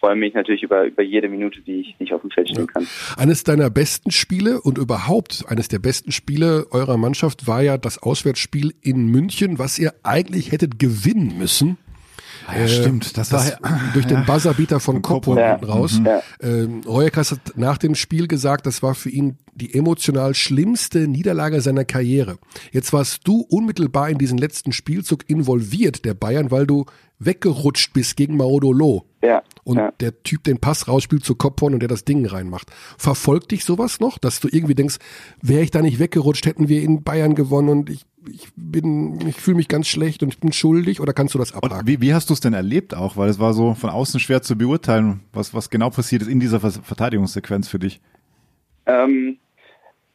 freue mich natürlich über, über jede Minute, die ich, die ich auf dem Feld stehen kann. Eines deiner besten Spiele und überhaupt eines der besten Spiele eurer Mannschaft war ja das Auswärtsspiel in München, was ihr eigentlich hättet gewinnen müssen. Ah ja, stimmt. Das, Das war durch den Buzzerbeater von Koppo Ja. raus. Ja. Ähm, Royekas hat nach dem Spiel gesagt, das war für ihn die emotional schlimmste Niederlage seiner Karriere. Jetzt warst du unmittelbar in diesen letzten Spielzug involviert, der Bayern, weil du weggerutscht bist gegen Maodolo. Ja, Und ja. der Typ den Pass rausspielt zu Kopfhorn und der das Ding reinmacht. Verfolgt dich sowas noch, dass du irgendwie denkst, wäre ich da nicht weggerutscht, hätten wir in Bayern gewonnen und ich, ich bin, ich fühle mich ganz schlecht und ich bin schuldig oder kannst du das Und abhaken? wie, wie hast du es denn erlebt auch? Weil es war so von außen schwer zu beurteilen, was, was genau passiert ist in dieser Ver- Verteidigungssequenz für dich. Ähm,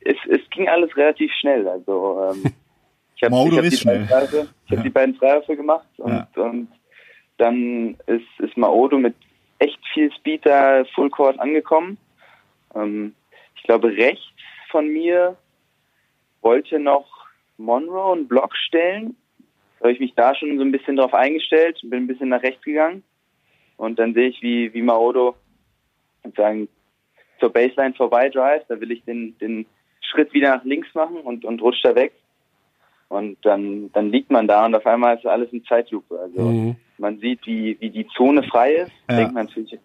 es, es ging alles relativ schnell. Also ähm, ich habe hab die, beiden schnell. Ich hab Ja. die beiden Freiwürfe gemacht und, Ja. und dann ist, ist Maodo mit echt viel Speed da Full Court angekommen. Ähm, ich glaube, rechts von mir wollte noch Monroe einen Block stellen. Da habe ich mich da schon so ein bisschen drauf eingestellt, bin ein bisschen nach rechts gegangen. Und dann sehe ich, wie, wie Maodo sozusagen zur Baseline vorbei drive. Da will ich den, den Schritt wieder nach links machen und, und rutscht da weg. Und dann, dann liegt man da und auf einmal ist alles in Zeitlupe. Also Mhm. man sieht, wie, wie die Zone frei ist. Ja. Denkt man natürlich,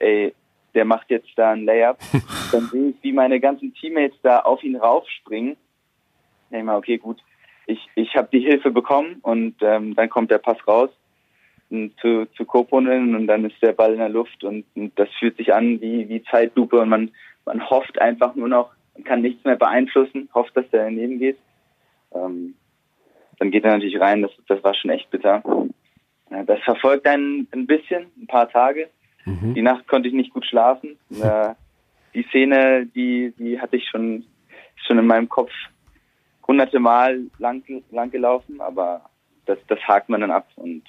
ey, der macht jetzt da ein Layup. dann sehe ich, wie meine ganzen Teammates da auf ihn raufspringen. Denke mal, okay, gut, ich, ich habe die Hilfe bekommen und ähm, dann kommt der Pass raus zu, zu Koponen und dann ist der Ball in der Luft und, und das fühlt sich an wie, wie Zeitlupe und man, man hofft einfach nur noch, man kann nichts mehr beeinflussen, hofft, dass der daneben geht. Ähm, dann geht er natürlich rein, das, das war schon echt bitter. Ja, Das verfolgt einen ein bisschen, ein paar Tage. Die Nacht konnte ich nicht gut schlafen. Äh, die Szene, die, die hatte ich schon, schon in meinem Kopf hunderte Mal lang, lang gelaufen, aber das, das hakt man dann ab und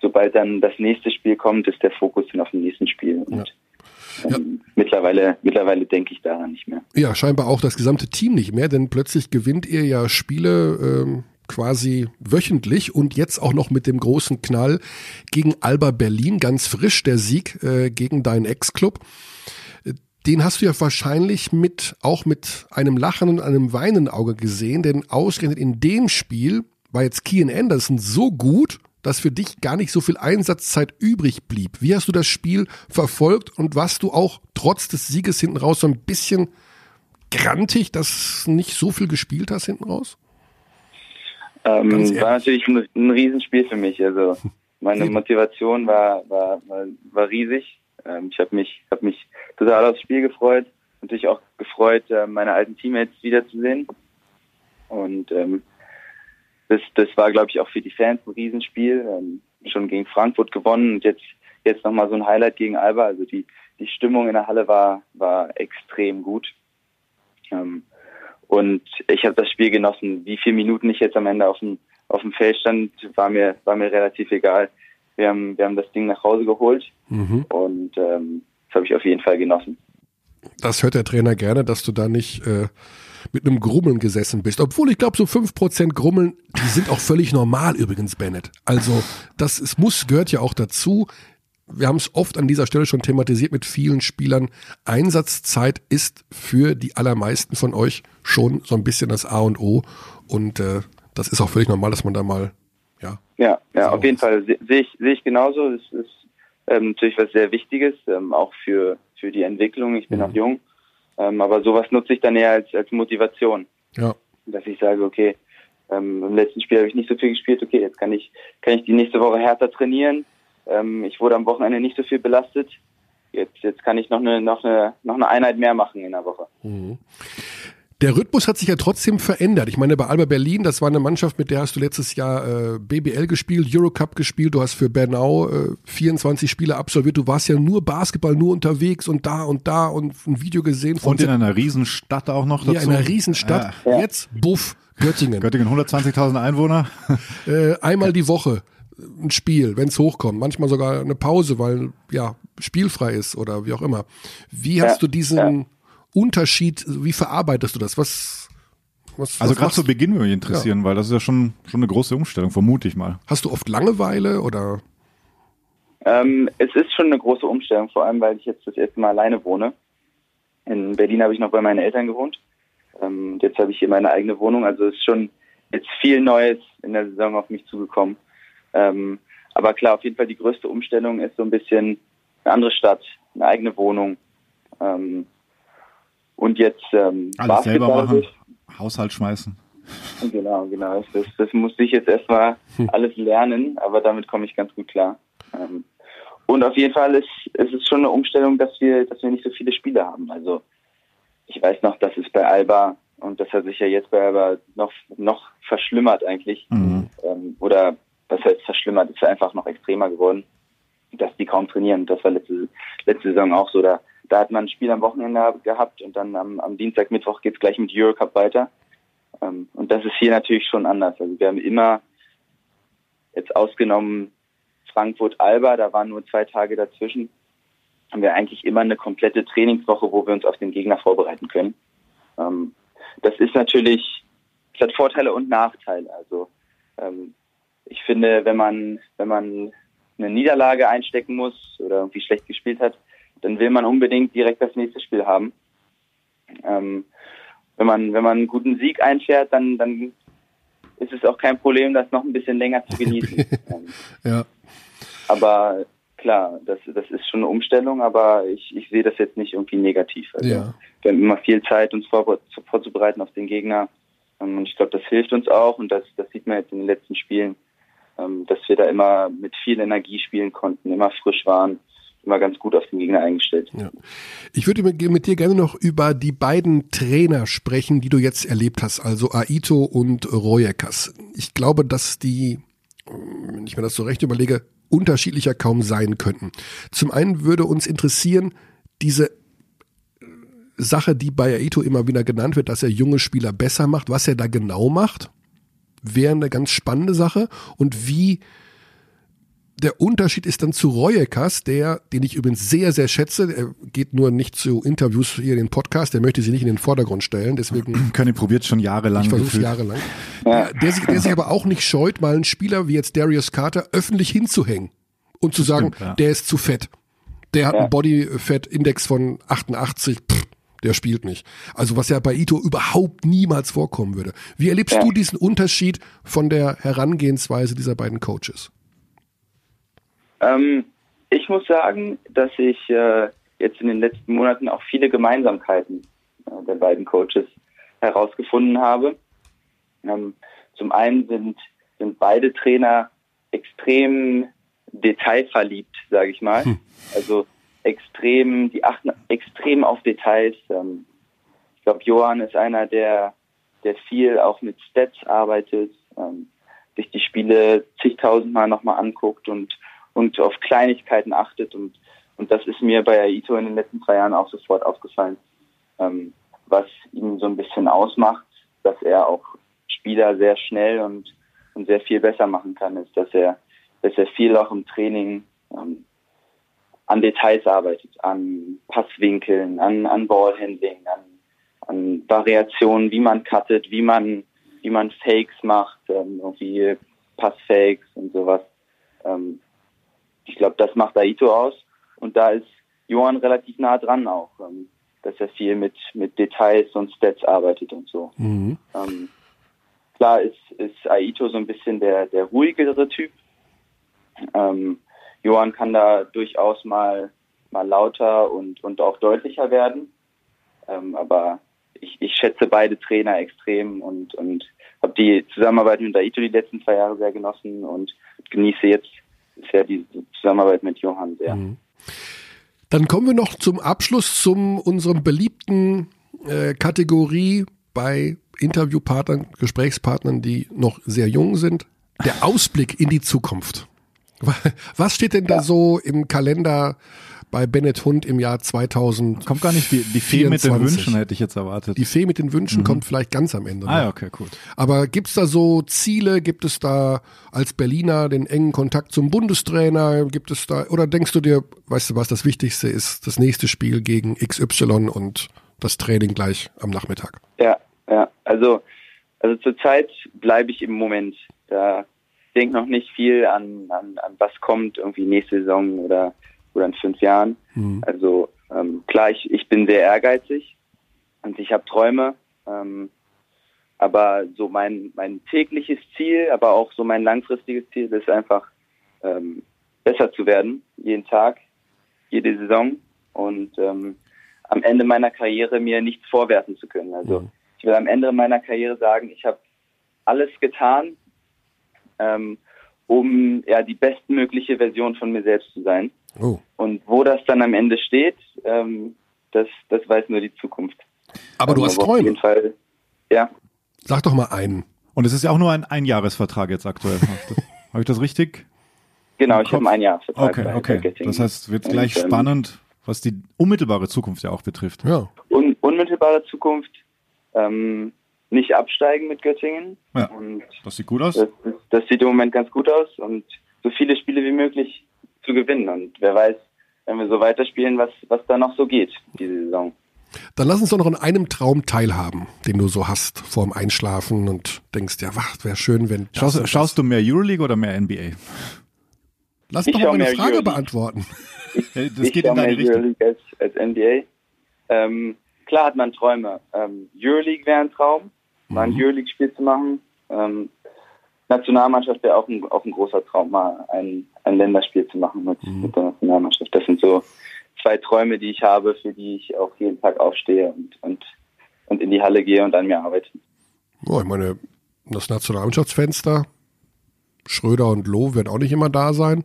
sobald dann das nächste Spiel kommt, ist der Fokus dann auf dem nächsten Spiel. Und ähm, mittlerweile, mittlerweile denke ich daran nicht mehr. Ja, scheinbar auch das gesamte Team nicht mehr, denn plötzlich gewinnt ihr ja Spiele ähm, quasi wöchentlich und jetzt auch noch mit dem großen Knall gegen Alba Berlin, ganz frisch der Sieg äh, gegen deinen Ex-Club. Den hast du ja wahrscheinlich mit auch mit einem Lachen und einem weinenden Auge gesehen, denn ausgerechnet in dem Spiel war jetzt Kian Anderson so gut, dass für dich gar nicht so viel Einsatzzeit übrig blieb. Wie hast du das Spiel verfolgt und warst du auch trotz des Sieges hinten raus so ein bisschen grantig, dass du nicht so viel gespielt hast hinten raus? Ähm, war natürlich ein, ein Riesenspiel für mich. Also meine. Motivation war, war, war, war riesig. Ähm, ich habe mich, hab mich total aufs Spiel gefreut. Natürlich auch gefreut, äh, meine alten Teammates wiederzusehen. Und ähm, das, das war, glaube ich, auch für die Fans ein Riesenspiel. Ähm, schon gegen Frankfurt gewonnen und jetzt, jetzt nochmal so ein Highlight gegen Alba. Also die, die Stimmung in der Halle war, war extrem gut. Ähm, und ich habe das Spiel genossen. Wie viele Minuten ich jetzt am Ende auf dem, auf dem Feld stand, war mir, war mir relativ egal. Wir haben, wir haben das Ding nach Hause geholt Mhm. und ähm, habe ich auf jeden Fall genossen. Das hört der Trainer gerne, dass du da nicht äh, mit einem Grummeln gesessen bist. Obwohl ich glaube, so 5% Grummeln, die sind auch völlig normal übrigens, Bennett. Also das es muss, gehört ja auch dazu. Wir haben es oft an dieser Stelle schon thematisiert mit vielen Spielern. Einsatzzeit ist für die allermeisten von euch schon so ein bisschen das A und O. Und äh, das ist auch völlig normal, dass man da mal, ja, Ja, ja, auf jeden ist. Fall se- sehe ich, sehe ich genauso. Es ist ähm, natürlich was sehr Wichtiges, ähm, auch für, für die Entwicklung. Ich bin noch jung. Ähm, aber sowas nutze ich dann eher als, als Motivation, ja, dass ich sage, okay, ähm, im letzten Spiel habe ich nicht so viel gespielt, okay, jetzt kann ich, kann ich die nächste Woche härter trainieren. Ähm, ich wurde am Wochenende nicht so viel belastet. Jetzt, jetzt kann ich noch eine, noch eine, noch eine Einheit mehr machen in der Woche. Der Rhythmus hat sich ja trotzdem verändert. Ich meine, bei Alba Berlin, das war eine Mannschaft, mit der hast du letztes Jahr äh, BBL gespielt, Eurocup gespielt, du hast für Bernau äh, 24 Spiele absolviert, du warst ja nur Basketball, nur unterwegs und da und da und ein Video gesehen von Und in einer Riesenstadt auch noch dazu. ja, in einer Riesenstadt. Ja. Jetzt Buff, Göttingen. Göttingen 120.000 Einwohner. äh, einmal die Woche ein Spiel, wenn es hochkommt. Manchmal sogar eine Pause, weil ja spielfrei ist oder wie auch immer. Wie hast Ja, du diesen Unterschied, wie verarbeitest du das? Was, was, Also was gerade zu? Beginn würde mich interessieren, weil das ist ja schon, schon eine große Umstellung, vermute ich mal. Hast du oft Langeweile oder? Ähm, es ist schon eine große Umstellung, vor allem weil ich jetzt das erste Mal alleine wohne. In Berlin habe ich noch bei meinen Eltern gewohnt. Ähm, und jetzt habe ich hier meine eigene Wohnung. Also es ist schon jetzt viel Neues in der Saison auf mich zugekommen. Ähm, aber klar, auf jeden Fall die größte Umstellung ist so ein bisschen eine andere Stadt, eine eigene Wohnung. Ähm, und jetzt ähm, Alles selber machen, Basketball- Haushalt schmeißen. Genau, genau. Das, das musste ich jetzt erstmal alles lernen, aber damit komme ich ganz gut klar. Ähm, und auf jeden Fall ist, ist es schon eine Umstellung, dass wir, dass wir nicht so viele Spiele haben. Also ich weiß noch, dass es bei Alba und das hat sich ja jetzt bei Alba noch noch verschlimmert eigentlich. Mhm. Ähm, oder was heißt verschlimmert, ist einfach noch extremer geworden, dass die kaum trainieren. Das war letzte, letzte Saison auch so. Da, da hat man ein Spiel am Wochenende gehabt und dann am, am Dienstag, Mittwoch geht's gleich mit Eurocup weiter. Ähm, und das ist hier natürlich schon anders. Also wir haben immer, jetzt ausgenommen Frankfurt-Alba, da waren nur zwei Tage dazwischen, haben wir eigentlich immer eine komplette Trainingswoche, wo wir uns auf den Gegner vorbereiten können. Ähm, das ist natürlich, es hat Vorteile und Nachteile. Also ähm, ich finde, wenn man, wenn man eine Niederlage einstecken muss oder irgendwie schlecht gespielt hat, dann will man unbedingt direkt das nächste Spiel haben. Ähm, wenn man, wenn man einen guten Sieg einfährt, dann, dann ist es auch kein Problem, das noch ein bisschen länger zu genießen. Ähm, Ja. aber klar, das, das ist schon eine Umstellung, aber ich, ich sehe das jetzt nicht irgendwie negativ. Also Ja. Wir haben immer viel Zeit, uns vor, vorzubereiten auf den Gegner. Ähm, Und ich glaube, das hilft uns auch und das, das sieht man jetzt in den letzten Spielen, ähm, dass wir da immer mit viel Energie spielen konnten, immer frisch waren, immer ganz gut auf den Gegner eingestellt. Ja. Ich würde mit, mit dir gerne noch über die beiden Trainer sprechen, die du jetzt erlebt hast, also Aito und Royekas. Ich glaube, dass die, wenn ich mir das so recht überlege, unterschiedlicher kaum sein könnten. Zum einen würde uns interessieren, diese Sache, die bei Aito immer wieder genannt wird, dass er junge Spieler besser macht, was er da genau macht, wäre eine ganz spannende Sache und wie der Unterschied ist dann zu Royekas, der, den ich übrigens sehr, sehr schätze. Er geht nur nicht zu Interviews hier in den Podcast, der möchte sie nicht in den Vordergrund stellen, deswegen Könny probiert schon jahrelang. ich versuche jahrelang. Der, der, sich, der sich aber auch nicht scheut, mal einen Spieler wie jetzt Darius Carter öffentlich hinzuhängen und zu sagen, stimmt, ja. der ist zu fett. Der hat Ja. einen Body-Fat-Index von 88, pff, der spielt nicht. Also was ja bei Ito überhaupt niemals vorkommen würde. Wie erlebst Ja. du diesen Unterschied von der Herangehensweise dieser beiden Coaches? Ähm, ich muss sagen, dass ich äh, jetzt in den letzten Monaten auch viele Gemeinsamkeiten äh, der beiden Coaches herausgefunden habe. Ähm, zum einen sind, sind beide Trainer extrem detailverliebt, sage ich mal. Also extrem, die achten extrem auf Details. Ähm, ich glaube, Johann ist einer, der, der viel auch mit Stats arbeitet, ähm, sich die Spiele zigtausendmal nochmal anguckt und, und auf Kleinigkeiten achtet und, Und das ist mir bei Aito in den letzten zwei Jahren auch sofort aufgefallen, ähm, was ihn so ein bisschen ausmacht, dass er auch Spieler sehr schnell und, und sehr viel besser machen kann, ist, dass er, dass er viel auch im Training ähm, an Details arbeitet, an Passwinkeln, an, an Ballhandling, an, an Variationen, wie man cuttet, wie man, wie man Fakes macht, ähm, irgendwie Passfakes und sowas. Ähm, ich glaube, das macht Aito aus. Und da ist Johann relativ nah dran auch, ähm, dass er viel mit, mit Details und Stats arbeitet und so. Mhm. Ähm, klar ist, ist Aito so ein bisschen der, der ruhigere Typ. Ähm, Johann kann da durchaus mal, mal lauter und, und auch deutlicher werden. Ähm, aber ich, ich schätze beide Trainer extrem und, und habe die Zusammenarbeit mit Aito die letzten zwei Jahre sehr genossen und genieße jetzt sehr die Zusammenarbeit mit Johann sehr. Mhm. Dann kommen wir noch zum Abschluss zum unserem beliebten äh, Kategorie bei Interviewpartnern, Gesprächspartnern, die noch sehr jung sind. Der Ausblick in die Zukunft. Was steht denn da so im Kalender bei Bennett Hund im Jahr 2000? Kommt gar nicht die, die Fee mit den Wünschen, hätte ich jetzt erwartet. Die Fee mit den Wünschen mhm. kommt vielleicht ganz am Ende. Ah, ja, okay, gut. Aber gibt's da so Ziele? Gibt es da als Berliner den engen Kontakt zum Bundestrainer? Gibt es da, oder denkst du dir, weißt du was, das Wichtigste ist das nächste Spiel gegen XY und das Training gleich am Nachmittag? Ja, ja. Also, also zurzeit bleibe ich im Moment. Da denke noch nicht viel an, an, an was kommt irgendwie nächste Saison oder, oder in fünf Jahren. Mhm. Also ähm, klar, ich, ich bin sehr ehrgeizig und ich habe Träume. Ähm, aber so mein, mein tägliches Ziel, aber auch so mein langfristiges Ziel ist einfach ähm, besser zu werden, jeden Tag, jede Saison und ähm, am Ende meiner Karriere mir nichts vorwerfen zu können. Also mhm. ich will am Ende meiner Karriere sagen, ich habe alles getan, ähm, um ja die bestmögliche Version von mir selbst zu sein. Oh. Und wo das dann am Ende steht, ähm, das, das weiß nur die Zukunft. Aber du hast Träume. Auf jeden Fall, ja. Sag doch mal einen. Und es ist ja auch nur ein Einjahresvertrag jetzt aktuell. Habe ich das richtig? Genau, ich habe einen Einjahresvertrag. Okay, okay. Göttingen. Das heißt, wird Und, gleich ähm, spannend, was die unmittelbare Zukunft ja auch betrifft. Ja. Un unmittelbare Zukunft, ähm, nicht absteigen mit Göttingen. Ja. Und Das sieht gut aus. das, das sieht im Moment ganz gut aus und so viele Spiele wie möglich zu gewinnen. Und wer weiß, wenn wir so weiterspielen, was, was da noch so geht, diese Saison. Dann lass uns doch noch an einem Traum teilhaben, den du so hast vorm Einschlafen und denkst, ja, wach, wäre schön, wenn. Schaust, und schaust du mehr Euroleague oder mehr NBA? Lass Ich doch mal eine Frage Euroleague. beantworten. Ja, Das ich geht in deine mehr Richtung. Euroleague als, als NBA. Ähm, klar hat man Träume. Ähm, Euroleague wäre ein Traum, mal Mhm. ein Euroleague-Spiel zu machen. Ähm, Nationalmannschaft wäre auch ein, auch ein großer Traum, mal ein, ein Länderspiel zu machen mit, Mhm. mit der Nationalmannschaft. Das sind so zwei Träume, die ich habe, für die ich auch jeden Tag aufstehe und, und, und in die Halle gehe und an mir arbeite. Oh, ich meine, das Nationalmannschaftsfenster, Schröder und Loh werden auch nicht immer da sein.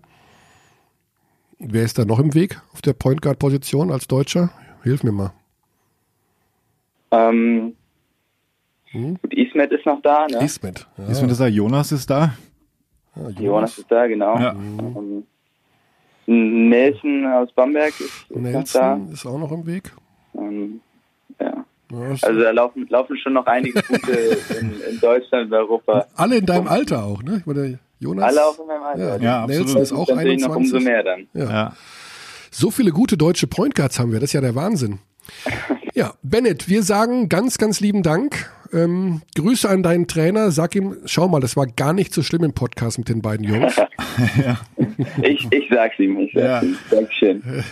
Wer ist da noch im Weg auf der Point Guard Position als Deutscher? Hilf mir mal. Ähm, Hm? Gut, Ismet ist noch da, ne? Ismet. Ja, Ist, wenn das sagt, Jonas ist da? ja, Jonas ist da, genau. Ja. Ähm, Nelson aus Bamberg ist, ist noch da. Nelson ist auch noch im Weg. Ähm, ja. Ja, ist- Also da laufen, laufen schon noch einige gute in, in Deutschland und Europa. alle in deinem Alter auch, ne? Ich meine, Jonas. Alle auch in meinem Alter. Ja, Nelson absolut. ist auch Dann sehe ich noch 21. umso mehr dann. Ja. Ja. So viele gute deutsche Point Guards haben wir, das ist ja der Wahnsinn. Ja, Bennett, wir sagen ganz, ganz lieben Dank. Ähm, Grüße an deinen Trainer. Sag ihm, schau mal, das war gar nicht so schlimm im Podcast mit den beiden Jungs. Ich, ich sag's ihm. Ich sag's Ja. ihm. Dankeschön.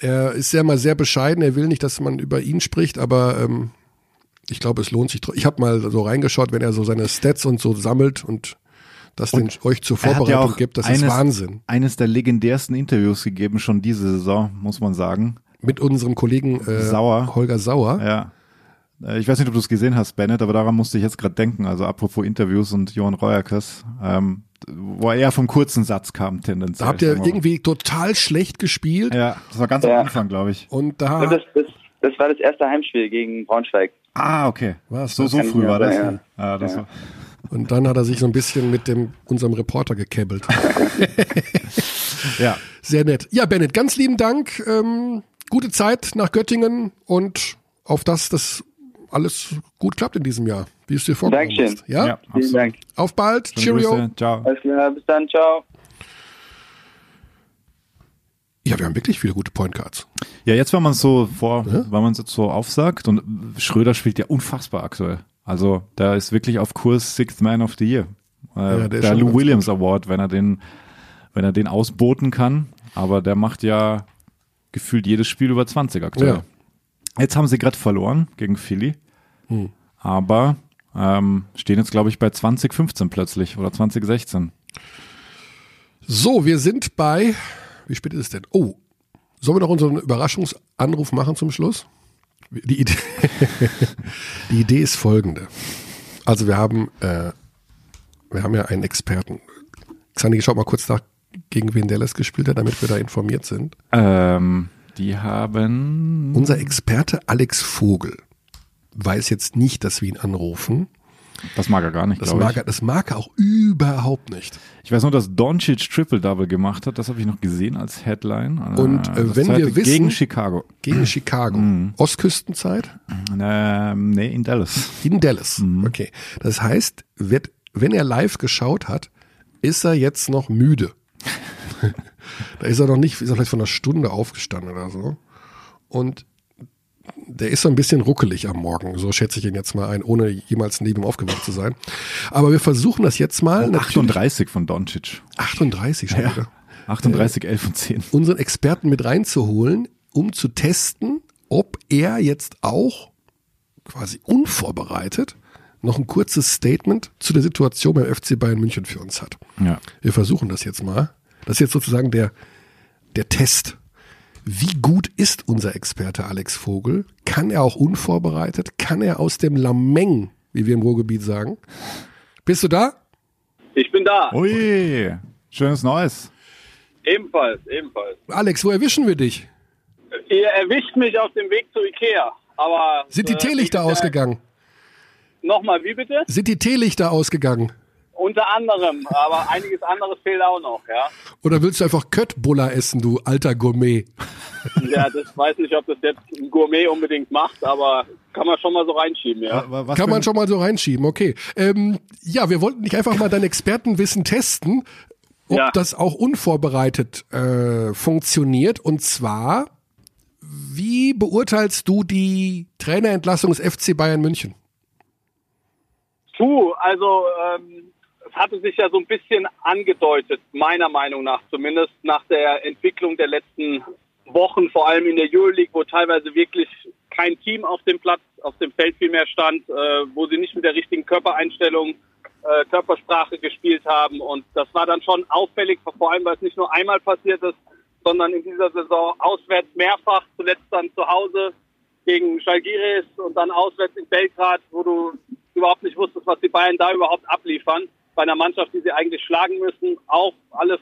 Er ist ja mal sehr bescheiden. Er will nicht, dass man über ihn spricht, aber ähm, ich glaube, es lohnt sich. Ich habe mal so reingeschaut, wenn er so seine Stats und so sammelt und das den euch zur Er Vorbereitung ja auch gibt. Das eines, ist Wahnsinn. Eines der legendärsten Interviews gegeben, schon diese Saison, muss man sagen. Mit unserem Kollegen äh, Sauer. Holger Sauer. Ja. Äh, Ich weiß nicht, ob du es gesehen hast, Bennett, aber daran musste ich jetzt gerade denken. Also apropos Interviews und Johann Reuerkes, ähm, wo er eher vom kurzen Satz kam, tendenziell. Da habt ihr irgendwie total schlecht gespielt. Ja, das war ganz Ja. am Anfang, glaube ich. Und da Und das, das, das war das erste Heimspiel gegen Braunschweig. Ah, okay. Was, so so früh war das. Ja, das Ja. war. Und dann hat er sich so ein bisschen mit dem, unserem Reporter gekäbbelt. Ja. Sehr nett. Ja, Bennett, ganz lieben Dank. Ähm, gute Zeit nach Göttingen und auf das das alles gut klappt in diesem Jahr, wie es dir vorgenommen Dankeschön. hast. Ja? ja Vielen. Dank. Auf bald. Schöne Cheerio. Grüße. Ciao. Alles klar, bis dann, ciao. Ja, wir haben wirklich viele gute Point Cards. Ja, jetzt, wenn man es so vor, wenn man es jetzt so aufsagt und Schröder spielt ja unfassbar aktuell. Also, der ist wirklich auf Kurs Sixth Man of the Year. Äh, Ja, der der Lou Williams Award, wenn er den, wenn er den ausboten kann. Aber der macht ja gefühlt jedes Spiel über 20 aktuell. Ja. Jetzt haben sie gerade verloren gegen Philly. Hm. Aber ähm, stehen jetzt, glaube ich, bei 2015 plötzlich oder 2016. So, wir sind bei, wie spät ist es denn? Oh, sollen wir noch unseren Überraschungsanruf machen zum Schluss? Die Idee, die Idee ist folgende. Also wir haben, äh, wir haben ja einen Experten. Xandi, schaut mal kurz nach, gegen wen Dallas gespielt hat, damit wir da informiert sind. Ähm, die haben Unser Experte Alex Vogel weiß jetzt nicht, dass wir ihn anrufen. Das mag er gar nicht, Das mag, er, das mag er auch überhaupt nicht. Ich weiß nur, dass Doncic Triple-Double gemacht hat. Das habe ich noch gesehen als Headline. Und, äh, das wenn wir wissen- Gegen Chicago. Gegen Chicago. Ostküstenzeit? Ähm, nee, in Dallas. In Dallas. Okay. Das heißt, wird, wenn er live geschaut hat, ist er jetzt noch müde. da ist er noch nicht, ist er vielleicht von einer Stunde aufgestanden oder so. Und der ist so ein bisschen ruckelig am Morgen, so schätze ich ihn jetzt mal ein, ohne jemals neben ihm aufgewacht zu sein. Aber wir versuchen das jetzt mal. Natürlich- 38 von Doncic. 38 schon Ja. wieder. 38, 11 und 10. Unseren Experten mit reinzuholen, um zu testen, ob er jetzt auch quasi unvorbereitet noch ein kurzes Statement zu der Situation beim FC Bayern München für uns hat. Ja. Wir versuchen das jetzt mal. Das ist jetzt sozusagen der, der Test. Wie gut ist unser Experte Alex Vogel? Kann er auch unvorbereitet? Kann er aus dem Lameng, wie wir im Ruhrgebiet sagen? Bist du da? Ich bin da. Ui, schönes Neues. Ebenfalls, ebenfalls. Alex, wo erwischen wir dich? Ihr erwischt mich auf dem Weg zu Ikea. Aber Sind die äh, Teelichter ausgegangen? Nochmal, wie bitte? Sind die Teelichter ausgegangen? Unter anderem, aber einiges anderes fehlt auch noch, ja. Oder willst du einfach Köttbullar essen, du alter Gourmet? Ja, das weiß nicht, ob das jetzt ein Gourmet unbedingt macht, aber kann man schon mal so reinschieben, ja. Wa- was Kann man schon mal so reinschieben, okay. Ähm, ja, wir wollten nicht einfach mal dein Expertenwissen testen, ob Ja. das auch unvorbereitet äh, funktioniert. Und zwar, wie beurteilst du die Trainerentlassung des FC Bayern München? Puh, also ähm, es hatte sich ja so ein bisschen angedeutet, meiner Meinung nach zumindest, nach der Entwicklung der letzten Wochen, vor allem in der Euroleague, wo teilweise wirklich kein Team auf dem Platz, auf dem Feld vielmehr stand, äh, wo sie nicht mit der richtigen Körpereinstellung, äh, Körpersprache gespielt haben. Und das war dann schon auffällig, vor allem weil es nicht nur einmal passiert ist, sondern in dieser Saison auswärts mehrfach, zuletzt dann zu Hause gegen Schalgiris und dann auswärts in Belgrad, wo du überhaupt nicht wusstest, was die Bayern da überhaupt abliefern. Bei einer Mannschaft, die sie eigentlich schlagen müssen, auch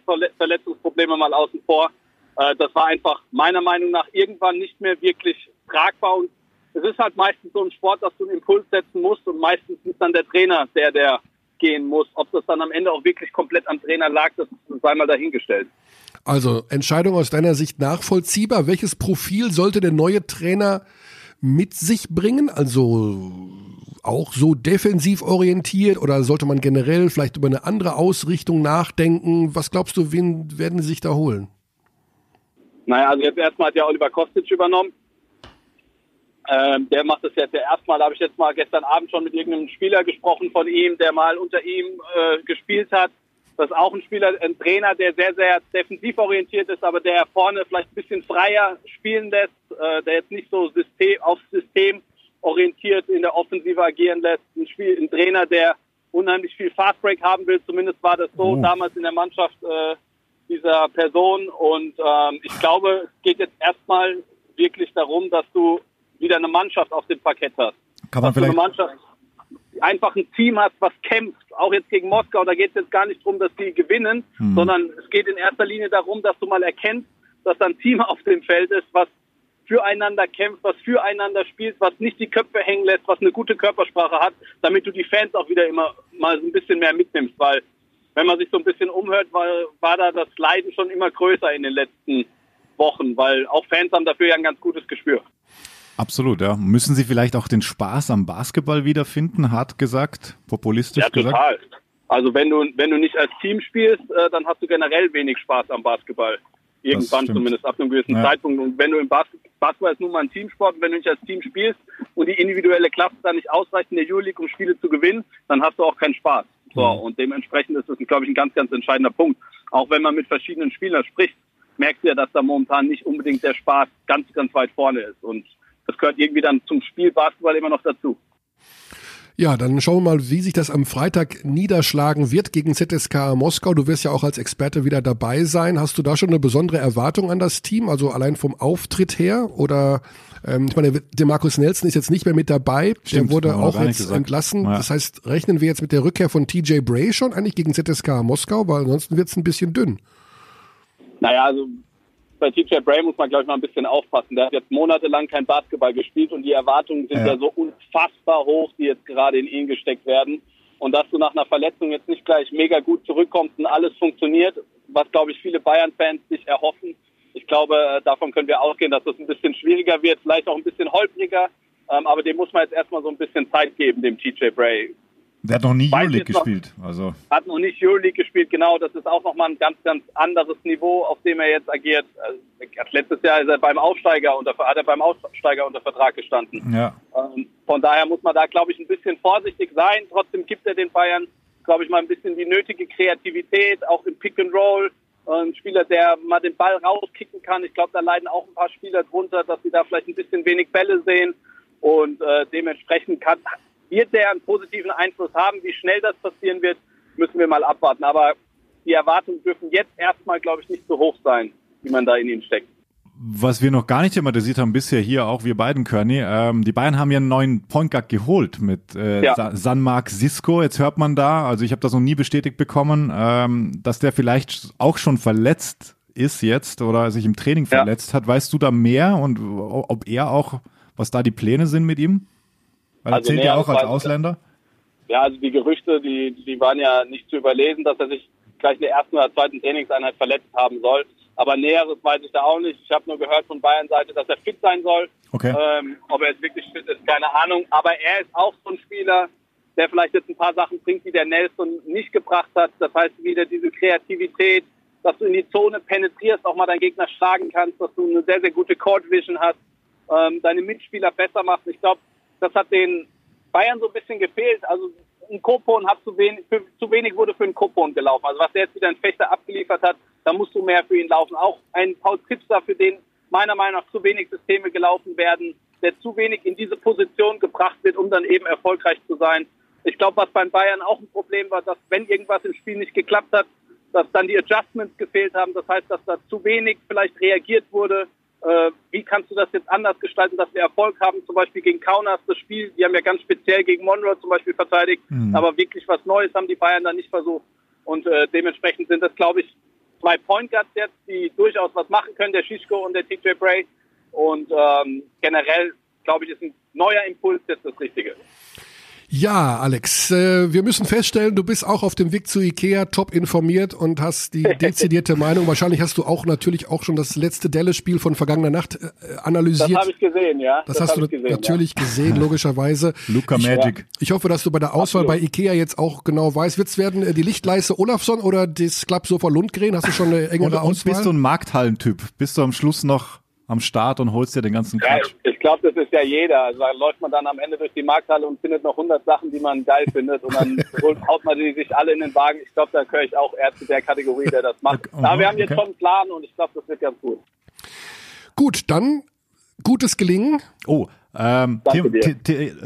Verle Verletzungsprobleme mal außen vor. Äh, das war einfach meiner Meinung nach irgendwann nicht mehr wirklich tragbar. Und es ist halt meistens so ein Sport, dass du einen Impuls setzen musst und meistens ist dann der Trainer der, der gehen muss. Ob das dann am Ende auch wirklich komplett am Trainer lag, das sei mal dahingestellt. Also Entscheidung aus deiner Sicht nachvollziehbar. Welches Profil sollte der neue Trainer mit sich bringen? Also auch so defensiv orientiert oder sollte man generell vielleicht über eine andere Ausrichtung nachdenken? Was glaubst du, wen werden sie sich da holen? Naja, also jetzt erstmal hat ja Oliver Kostic übernommen. Ähm, der macht das jetzt ja erstmal, habe ich jetzt mal gestern Abend schon mit irgendeinem Spieler gesprochen von ihm, der mal unter ihm äh, gespielt hat. Das ist auch ein Spieler, ein Trainer, der sehr, sehr defensiv orientiert ist, aber der vorne vielleicht ein bisschen freier spielen lässt, äh, der jetzt nicht so System, auf System orientiert in der Offensive agieren lässt. Ein, Spiel, ein Trainer, der unheimlich viel Fastbreak haben will. Zumindest war das so Oh. damals in der Mannschaft äh, dieser Person. Und ähm, ich glaube, es geht jetzt erstmal wirklich darum, dass du wieder eine Mannschaft auf dem Parkett hast. Kann man Dass du eine vielleicht, Mannschaft einfach ein Team hast, was kämpft. Auch jetzt gegen Moskau, da geht es jetzt gar nicht darum, dass die gewinnen, sondern es geht in erster Linie darum, dass du mal erkennst, dass da ein Team auf dem Feld ist, was füreinander kämpft, was füreinander spielt, was nicht die Köpfe hängen lässt, was eine gute Körpersprache hat, damit du die Fans auch wieder immer mal so ein bisschen mehr mitnimmst, weil wenn man sich so ein bisschen umhört, war, war da das Leiden schon immer größer in den letzten Wochen, weil auch Fans haben dafür ja ein ganz gutes Gespür. Absolut, ja. Müssen Sie vielleicht auch den Spaß am Basketball wiederfinden, hart gesagt, populistisch ja, gesagt? total. Also wenn du, wenn du nicht als Team spielst, äh, dann hast du generell wenig Spaß am Basketball. Irgendwann zumindest, ab einem gewissen Ja. Zeitpunkt. Und wenn du im Bas Basketball ist nun mal ein Teamsport, und wenn du nicht als Team spielst und die individuelle Klasse dann nicht ausreicht in der Euroleague, um Spiele zu gewinnen, dann hast du auch keinen Spaß. So, Mhm. und dementsprechend ist das, glaube ich, ein ganz, ganz entscheidender Punkt. Auch wenn man mit verschiedenen Spielern spricht, merkst du ja, dass da momentan nicht unbedingt der Spaß ganz, ganz weit vorne ist. Und das gehört irgendwie dann zum Spiel Basketball immer noch dazu. Ja, dann schauen wir mal, wie sich das am Freitag niederschlagen wird gegen ZSK Moskau. Du wirst ja auch als Experte wieder dabei sein. Hast du da schon eine besondere Erwartung an das Team, also allein vom Auftritt her? Oder ähm, ich meine, der Markus Nelson ist jetzt nicht mehr mit dabei. Stimmt, der wurde auch jetzt gesagt. entlassen. Ja. Das heißt, rechnen wir jetzt mit der Rückkehr von TJ Bray schon eigentlich gegen ZSK Moskau, weil ansonsten wird es ein bisschen dünn. Naja, also bei TJ Bray muss man, glaube ich, mal ein bisschen aufpassen. Der hat jetzt monatelang kein Basketball gespielt und die Erwartungen sind Ja. ja, so unfassbar hoch, die jetzt gerade in ihn gesteckt werden. Und dass du nach einer Verletzung jetzt nicht gleich mega gut zurückkommst und alles funktioniert, was, glaube ich, viele Bayern-Fans sich erhoffen. Ich glaube, äh, davon können wir ausgehen, dass es ein bisschen schwieriger wird, vielleicht auch ein bisschen holpriger. Ähm, aber dem muss man jetzt erstmal so ein bisschen Zeit geben, dem TJ Bray. Der hat noch nie Euroleague gespielt. Also Hat noch nicht Euroleague gespielt, genau. Das ist auch nochmal ein ganz, ganz anderes Niveau, auf dem er jetzt agiert. Also, letztes Jahr ist er beim Aufsteiger unter, hat er beim Aufsteiger unter Vertrag gestanden. ja, Ähm, von daher muss man da, glaube ich, ein bisschen vorsichtig sein. Trotzdem gibt er den Bayern, glaube ich, mal ein bisschen die nötige Kreativität, auch im Pick and Roll. Ein Spieler, der mal den Ball rauskicken kann. Ich glaube, da leiden auch ein paar Spieler drunter, dass sie da vielleicht ein bisschen wenig Bälle sehen. Und äh, dementsprechend kann, wird der einen positiven Einfluss haben. Wie schnell das passieren wird, müssen wir mal abwarten. Aber die Erwartungen dürfen jetzt erstmal, glaube ich, nicht so hoch sein, wie man da in ihn steckt. was wir noch gar nicht thematisiert haben bisher hier, auch wir beiden, Körny, ähm, die Bayern haben ja einen neuen Point Guard geholt mit äh, Ja. Sa- Sanmark Sisko. Jetzt hört man da, also ich habe das noch nie bestätigt bekommen, ähm, dass der vielleicht auch schon verletzt ist jetzt oder sich im Training Ja. verletzt hat. Weißt du da mehr und ob er auch, was da die Pläne sind mit ihm? Weil er Also zählt ja auch als Ausländer. Ja, also die Gerüchte, die, die waren ja nicht zu überlesen, dass er sich gleich in der ersten oder zweiten Trainingseinheit verletzt haben soll. Aber Näheres weiß ich da auch nicht. Ich habe nur gehört von Bayern-Seite, dass er fit sein soll. Okay. Ähm, ob er jetzt wirklich fit ist, keine Ahnung. Aber er ist auch so ein Spieler, der vielleicht jetzt ein paar Sachen bringt, die der Nelson nicht gebracht hat. Das heißt wieder diese Kreativität, dass du in die Zone penetrierst, auch mal deinen Gegner schlagen kannst, dass du eine sehr, sehr gute Court Vision hast, ähm, deine Mitspieler besser machst. Ich glaube, das hat den Bayern so ein bisschen gefehlt. Also ein Kopon hat zu wenig, für, zu wenig wurde für einen Kopon gelaufen. Also was der jetzt wieder ein Fechter abgeliefert hat, da musst du mehr für ihn laufen. Auch ein Paul Zipser, für den meiner Meinung nach zu wenig Systeme gelaufen werden, der zu wenig in diese Position gebracht wird, um dann eben erfolgreich zu sein. Ich glaube, was beim Bayern auch ein Problem war, dass wenn irgendwas im Spiel nicht geklappt hat, dass dann die Adjustments gefehlt haben. Das heißt, dass da zu wenig vielleicht reagiert wurde. Äh, wie kannst du das jetzt anders gestalten, dass wir Erfolg haben? Zum Beispiel gegen Kaunas das Spiel. Die haben ja ganz speziell gegen Monroe zum Beispiel verteidigt. Aber wirklich was Neues haben die Bayern da nicht versucht. Und äh, dementsprechend sind das, glaube ich, zwei Point Guards jetzt, die durchaus was machen können, der Shishko und der TJ Bray. Und ähm, generell, glaube ich, ist ein neuer Impuls jetzt das Richtige. Ja, Alex, äh, wir müssen feststellen, du bist auch auf dem Weg zu Ikea top informiert und hast die dezidierte Meinung. Wahrscheinlich hast du auch natürlich auch schon das letzte Dallas-Spiel von vergangener Nacht äh, Das analysiert. habe ich gesehen, ja. Das, hast hab du ich gesehen, natürlich gesehen, logischerweise. Luca Magic. Ich hoffe, dass du bei der Auswahl Absolut. bei Ikea jetzt auch genau weißt, wird's werden äh, die Lichtleiste Olafsson oder das Klappsofa Lundgren? Hast du schon eine engere Und, und Auswahl? bist du ein Markthallentyp? Bist du am Schluss noch am Start und holst dir den ganzen Ja, Quatsch? ich glaube, das ist ja jeder. Also da läuft man dann am Ende durch die Markthalle und findet noch 100 Sachen, die man geil findet und dann holt, haut man die sich alle in den Wagen. Ich glaube, da gehöre ich auch eher zu der Kategorie, der das macht. Okay, Aber wir haben jetzt okay. schon einen Plan und ich glaube, das wird ganz gut. Gut, dann gutes Gelingen. Oh, ähm,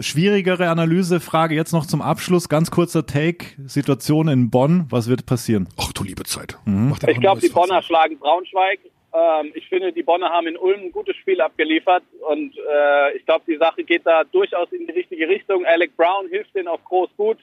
schwierigere Analysefrage jetzt noch zum Abschluss. Ganz kurzer Take. Situation in Bonn. Was wird passieren? Ach du liebe Zeit. Mhm. Ich glaube, die. Bonner schlagen Braunschweig. Ähm, ich finde, die Bonner haben in Ulm ein gutes Spiel abgeliefert und äh, ich glaube, die Sache geht da durchaus in die richtige Richtung. Alec Brown hilft denen auf groß gut.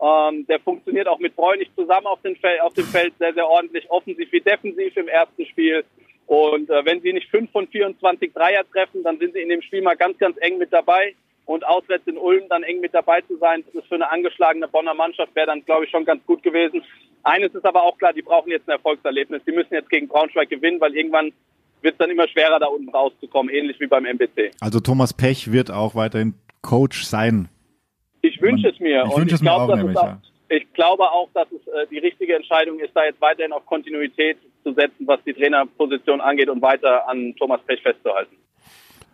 Ähm, der funktioniert auch mit Bräunig zusammen auf dem, Feld, auf dem Feld sehr, sehr ordentlich, offensiv wie defensiv im ersten Spiel. Und äh, wenn sie nicht 5 von 24 Dreier treffen, dann sind sie in dem Spiel mal ganz, ganz eng mit dabei. Und auswärts in Ulm dann eng mit dabei zu sein, das ist für eine angeschlagene Bonner Mannschaft, wäre dann, glaube ich, schon ganz gut gewesen. Eines ist aber auch klar, die brauchen jetzt ein Erfolgserlebnis. Die müssen jetzt gegen Braunschweig gewinnen, weil irgendwann wird es dann immer schwerer, da unten rauszukommen, ähnlich wie beim MBC. Also Thomas Pech wird auch weiterhin Coach sein. Ich wünsche es mir. Ich wünsche es mir glaube, auch dass nämlich, es auch, ja. ich glaube auch, dass es äh, die richtige Entscheidung ist, da jetzt weiterhin auf Kontinuität zu setzen, was die Trainerposition angeht und weiter an Thomas Pech festzuhalten.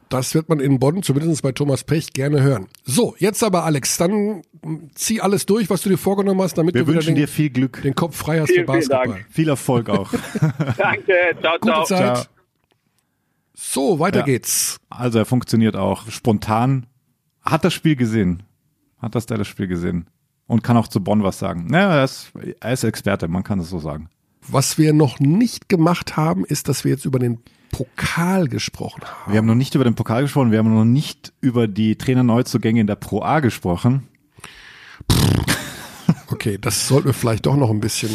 Das wird man in Bonn, zumindest bei Thomas Pech, gerne hören. So, jetzt aber Alex, dann zieh alles durch, was du dir vorgenommen hast, damit Wir du wieder wünschen den, dir viel Glück, den Kopf frei hast Vielen, für vielen Basketball. Dank. viel Erfolg auch. Danke, ciao, Gute ciao. Zeit. Ciao. So, weiter Ja. geht's. Also er funktioniert auch spontan. Hat das Spiel gesehen. Hat das Dallas Spiel gesehen. Und kann auch zu Bonn was sagen. Naja, er ist, er ist Experte, man kann es so sagen. Was wir noch nicht gemacht haben, ist, dass wir jetzt über den Pokal gesprochen haben. Wir haben noch nicht über den Pokal gesprochen, wir haben noch nicht über die Trainerneuzugänge in der Pro A gesprochen. Okay, das sollten wir vielleicht doch noch ein bisschen.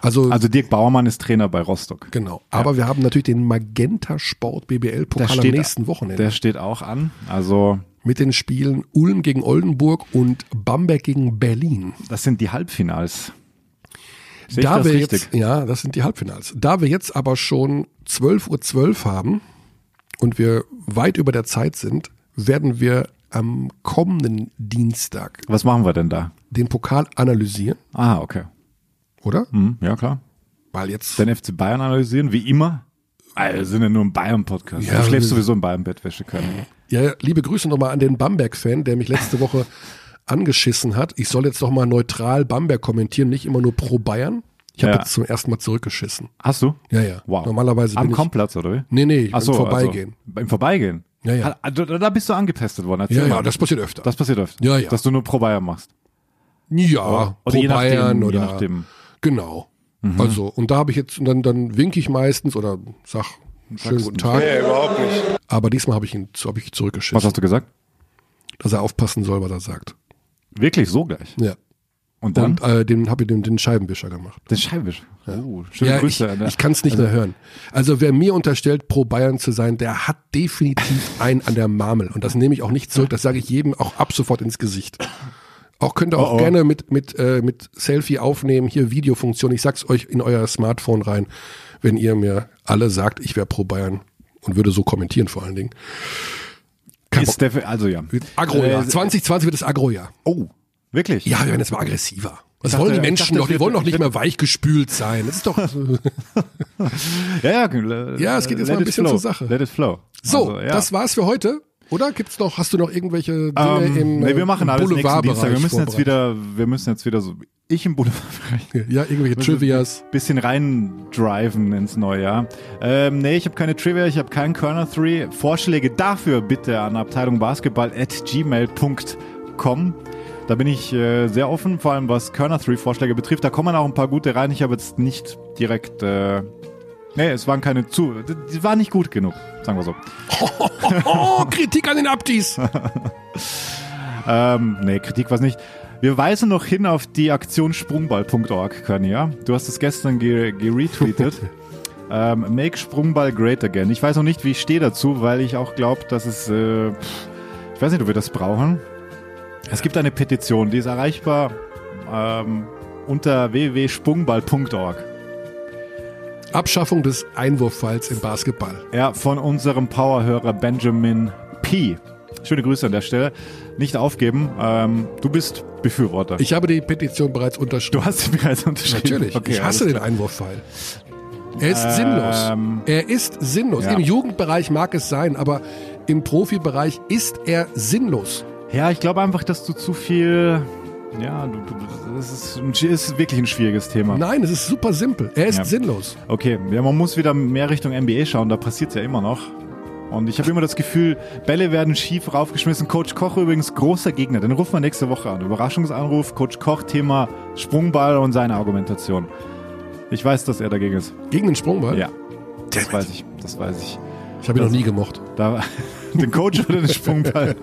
Also, Also Dirk Bauermann ist Trainer bei Rostock. genau. Aber wir haben natürlich den Magenta Sport BBL Pokal am nächsten Wochenende. Der steht auch an. Also mit den Spielen Ulm gegen Oldenburg und Bamberg gegen Berlin. das sind die Halbfinals. Sehe da wir richtig? jetzt, ja, das sind die Halbfinals. Da wir jetzt aber schon 12.12 Uhr haben und wir weit über der Zeit sind, werden wir am kommenden Dienstag Was machen wir denn da? den Pokal analysieren, Ah, okay. oder? Hm, ja, klar. Weil jetzt Den FC Bayern analysieren, wie immer. Alter, wir sind ja nur ein Bayern-Podcast. Ja, du schläfst sowieso im Bayern-Bettwäsche können. Ja, liebe Grüße nochmal an den Bamberg-Fan, der mich letzte Woche angeschissen hat. Ich soll jetzt doch mal neutral Bamberg kommentieren, nicht immer nur pro Bayern. Ich habe Ja. jetzt zum ersten Mal zurückgeschissen. Hast du? Ja, ja. Wow. Normalerweise Am bin ich. Komplatz, oder wie? Nee, nee, Ach so, im Vorbeigehen. Also, Im Vorbeigehen? Ja, ja. Ah, Da, bist du angetestet worden. Erzähl ja, mal. ja, das passiert öfter. das passiert öfter. Ja, ja. Dass du nur pro Bayern machst. ja, Oder pro je nachdem, Bayern je oder. nachdem. Mhm. Genau. Also, und da habe ich jetzt, und dann, dann winke ich meistens oder sag schönen guten Tag. Nee, überhaupt nicht. Aber diesmal habe ich ihn habe ich Was zurückgeschissen, hast du gesagt? dass er aufpassen soll, was er sagt. Wirklich so gleich? Ja. Und dann? Und äh, den habe ich den, den Scheibenwischer gemacht. den Scheibisch. Oh, schöne Ja, ich, Grüße. an der- ich kann es nicht mehr hören. Also wer mir unterstellt, pro Bayern zu sein, der hat definitiv einen an der Marmel. Und das nehme ich auch nicht zurück. Das sage ich jedem auch ab sofort ins Gesicht. Auch könnt ihr auch Oh, oh. gerne mit, mit, äh, mit Selfie aufnehmen, hier Videofunktion. Ich sag's euch in euer Smartphone rein, wenn ihr mir alle sagt, ich wäre pro Bayern und würde so kommentieren vor allen Dingen. Ist der, also ja. Agrojahr. Äh, 2020 wird es Agrojahr. Oh, wirklich? Ja, wir werden jetzt mal aggressiver. Das dachte- wollen die Menschen doch. Die wir- wollen doch nicht mehr weichgespült sein. Das ist doch. Ja, ja. äh, Ja, es geht jetzt mal ein bisschen flow. zur Sache. Let it flow. So, Also, ja. das war's für heute. Oder gibt's noch, hast du noch irgendwelche Dinge ähm, im, nee, wir machen im alles nächsten Dienstag. Wir müssen jetzt wieder, wir müssen jetzt wieder so, ich im Boulevardbereich. Ja, irgendwelche Trivias. bisschen rein driven ins neue Jahr. Ähm, nee, ich habe keine Trivia, ich habe keinen Corner 3. Vorschläge dafür bitte an Abteilung Basketball at gmail.com. Da bin ich äh, sehr offen, vor allem was Corner 3 Vorschläge betrifft. Da kommen auch ein paar gute rein. Ich habe jetzt nicht direkt, äh, nee, es waren keine zu, die waren nicht gut genug, sagen wir so. Oh, Kritik an den Abdis. Ähm, nee, Kritik was nicht. Wir weisen noch hin auf die Aktion sprungball.org, ja? Du hast es gestern ge geretweetet. ähm, make Sprungball great again. Ich weiß noch nicht, wie ich stehe dazu, weil ich auch glaube, dass es, äh, ich weiß nicht, ob wir das brauchen. Es gibt eine Petition, die ist erreichbar ähm, unter www.sprungball.org. Abschaffung des Einwurffalls im Basketball. Ja, von unserem Powerhörer Benjamin P. Schöne Grüße an der Stelle. Nicht aufgeben. Ähm, du bist Befürworter. Ich habe die Petition bereits unterschrieben. du hast sie bereits unterschrieben. Natürlich. Okay, ich hasse den Einwurffall. Er ist sinnlos. Ähm, Er ist sinnlos. ja. Im Jugendbereich mag es sein, aber im Profibereich ist er sinnlos. Ja, ich glaube einfach, dass du zu viel. Ja, du, du, das ist, ein, ist wirklich ein schwieriges Thema. Nein, es ist super simpel. Er ist Ja. sinnlos. Okay, ja, man muss wieder mehr Richtung NBA schauen, da passiert ja immer noch. Und ich habe immer das Gefühl, Bälle werden schief raufgeschmissen. Coach Koch übrigens großer Gegner, den rufen wir nächste Woche an. Überraschungsanruf, Coach Koch, Thema Sprungball und seine Argumentation. Ich weiß, dass er dagegen ist. Gegen den Sprungball? Ja, das weiß ich, das weiß ich. Ich habe ihn noch nie gemocht. Da, den Coach oder den Sprungball?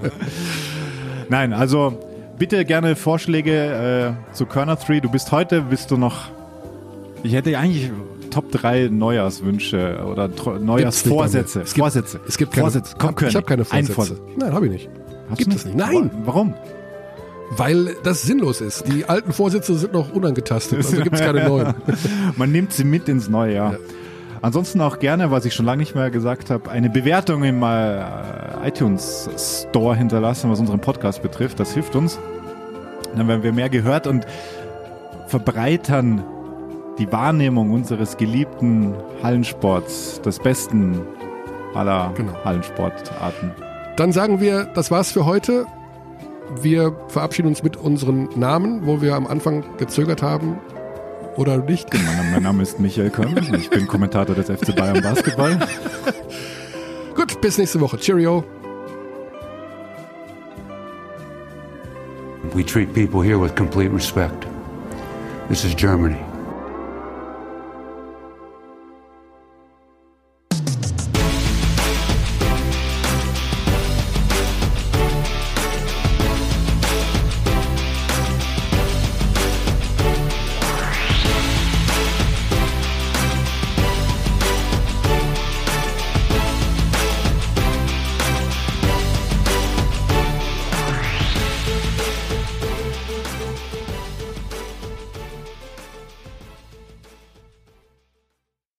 Nein, also bitte gerne Vorschläge äh, zu Körner 3. Du bist heute, bist du noch. Ich hätte eigentlich Top 3 Neujahrswünsche oder Neujahrsvorsätze. Es gibt- Vorsätze. Es gibt keine, Vorsätze. Komm, ich König. habe keine Ein Vorsätze. Vorsatz. Nein, habe ich nicht. Hast Gibt es nicht. Nein, Warum? weil das sinnlos ist. Die alten Vorsätze sind noch unangetastet, also gibt es keine neuen. Man nimmt sie mit ins neue Jahr. Ja. Ansonsten auch gerne, was ich schon lange nicht mehr gesagt habe, eine Bewertung im äh, iTunes Store hinterlassen, was unseren Podcast betrifft. Das hilft uns. Dann werden wir mehr gehört und verbreitern die Wahrnehmung unseres geliebten Hallensports, des besten aller Genau. Hallensportarten. Dann sagen wir, das war's für heute. Wir verabschieden uns mit unseren Namen, wo wir am Anfang gezögert haben oder nicht. Mein, mein Name ist Michael Körn. Ich bin Kommentator des FC Bayern Basketball. Gut, bis nächste Woche. Cheerio. We treat people here with complete respect. This is Germany.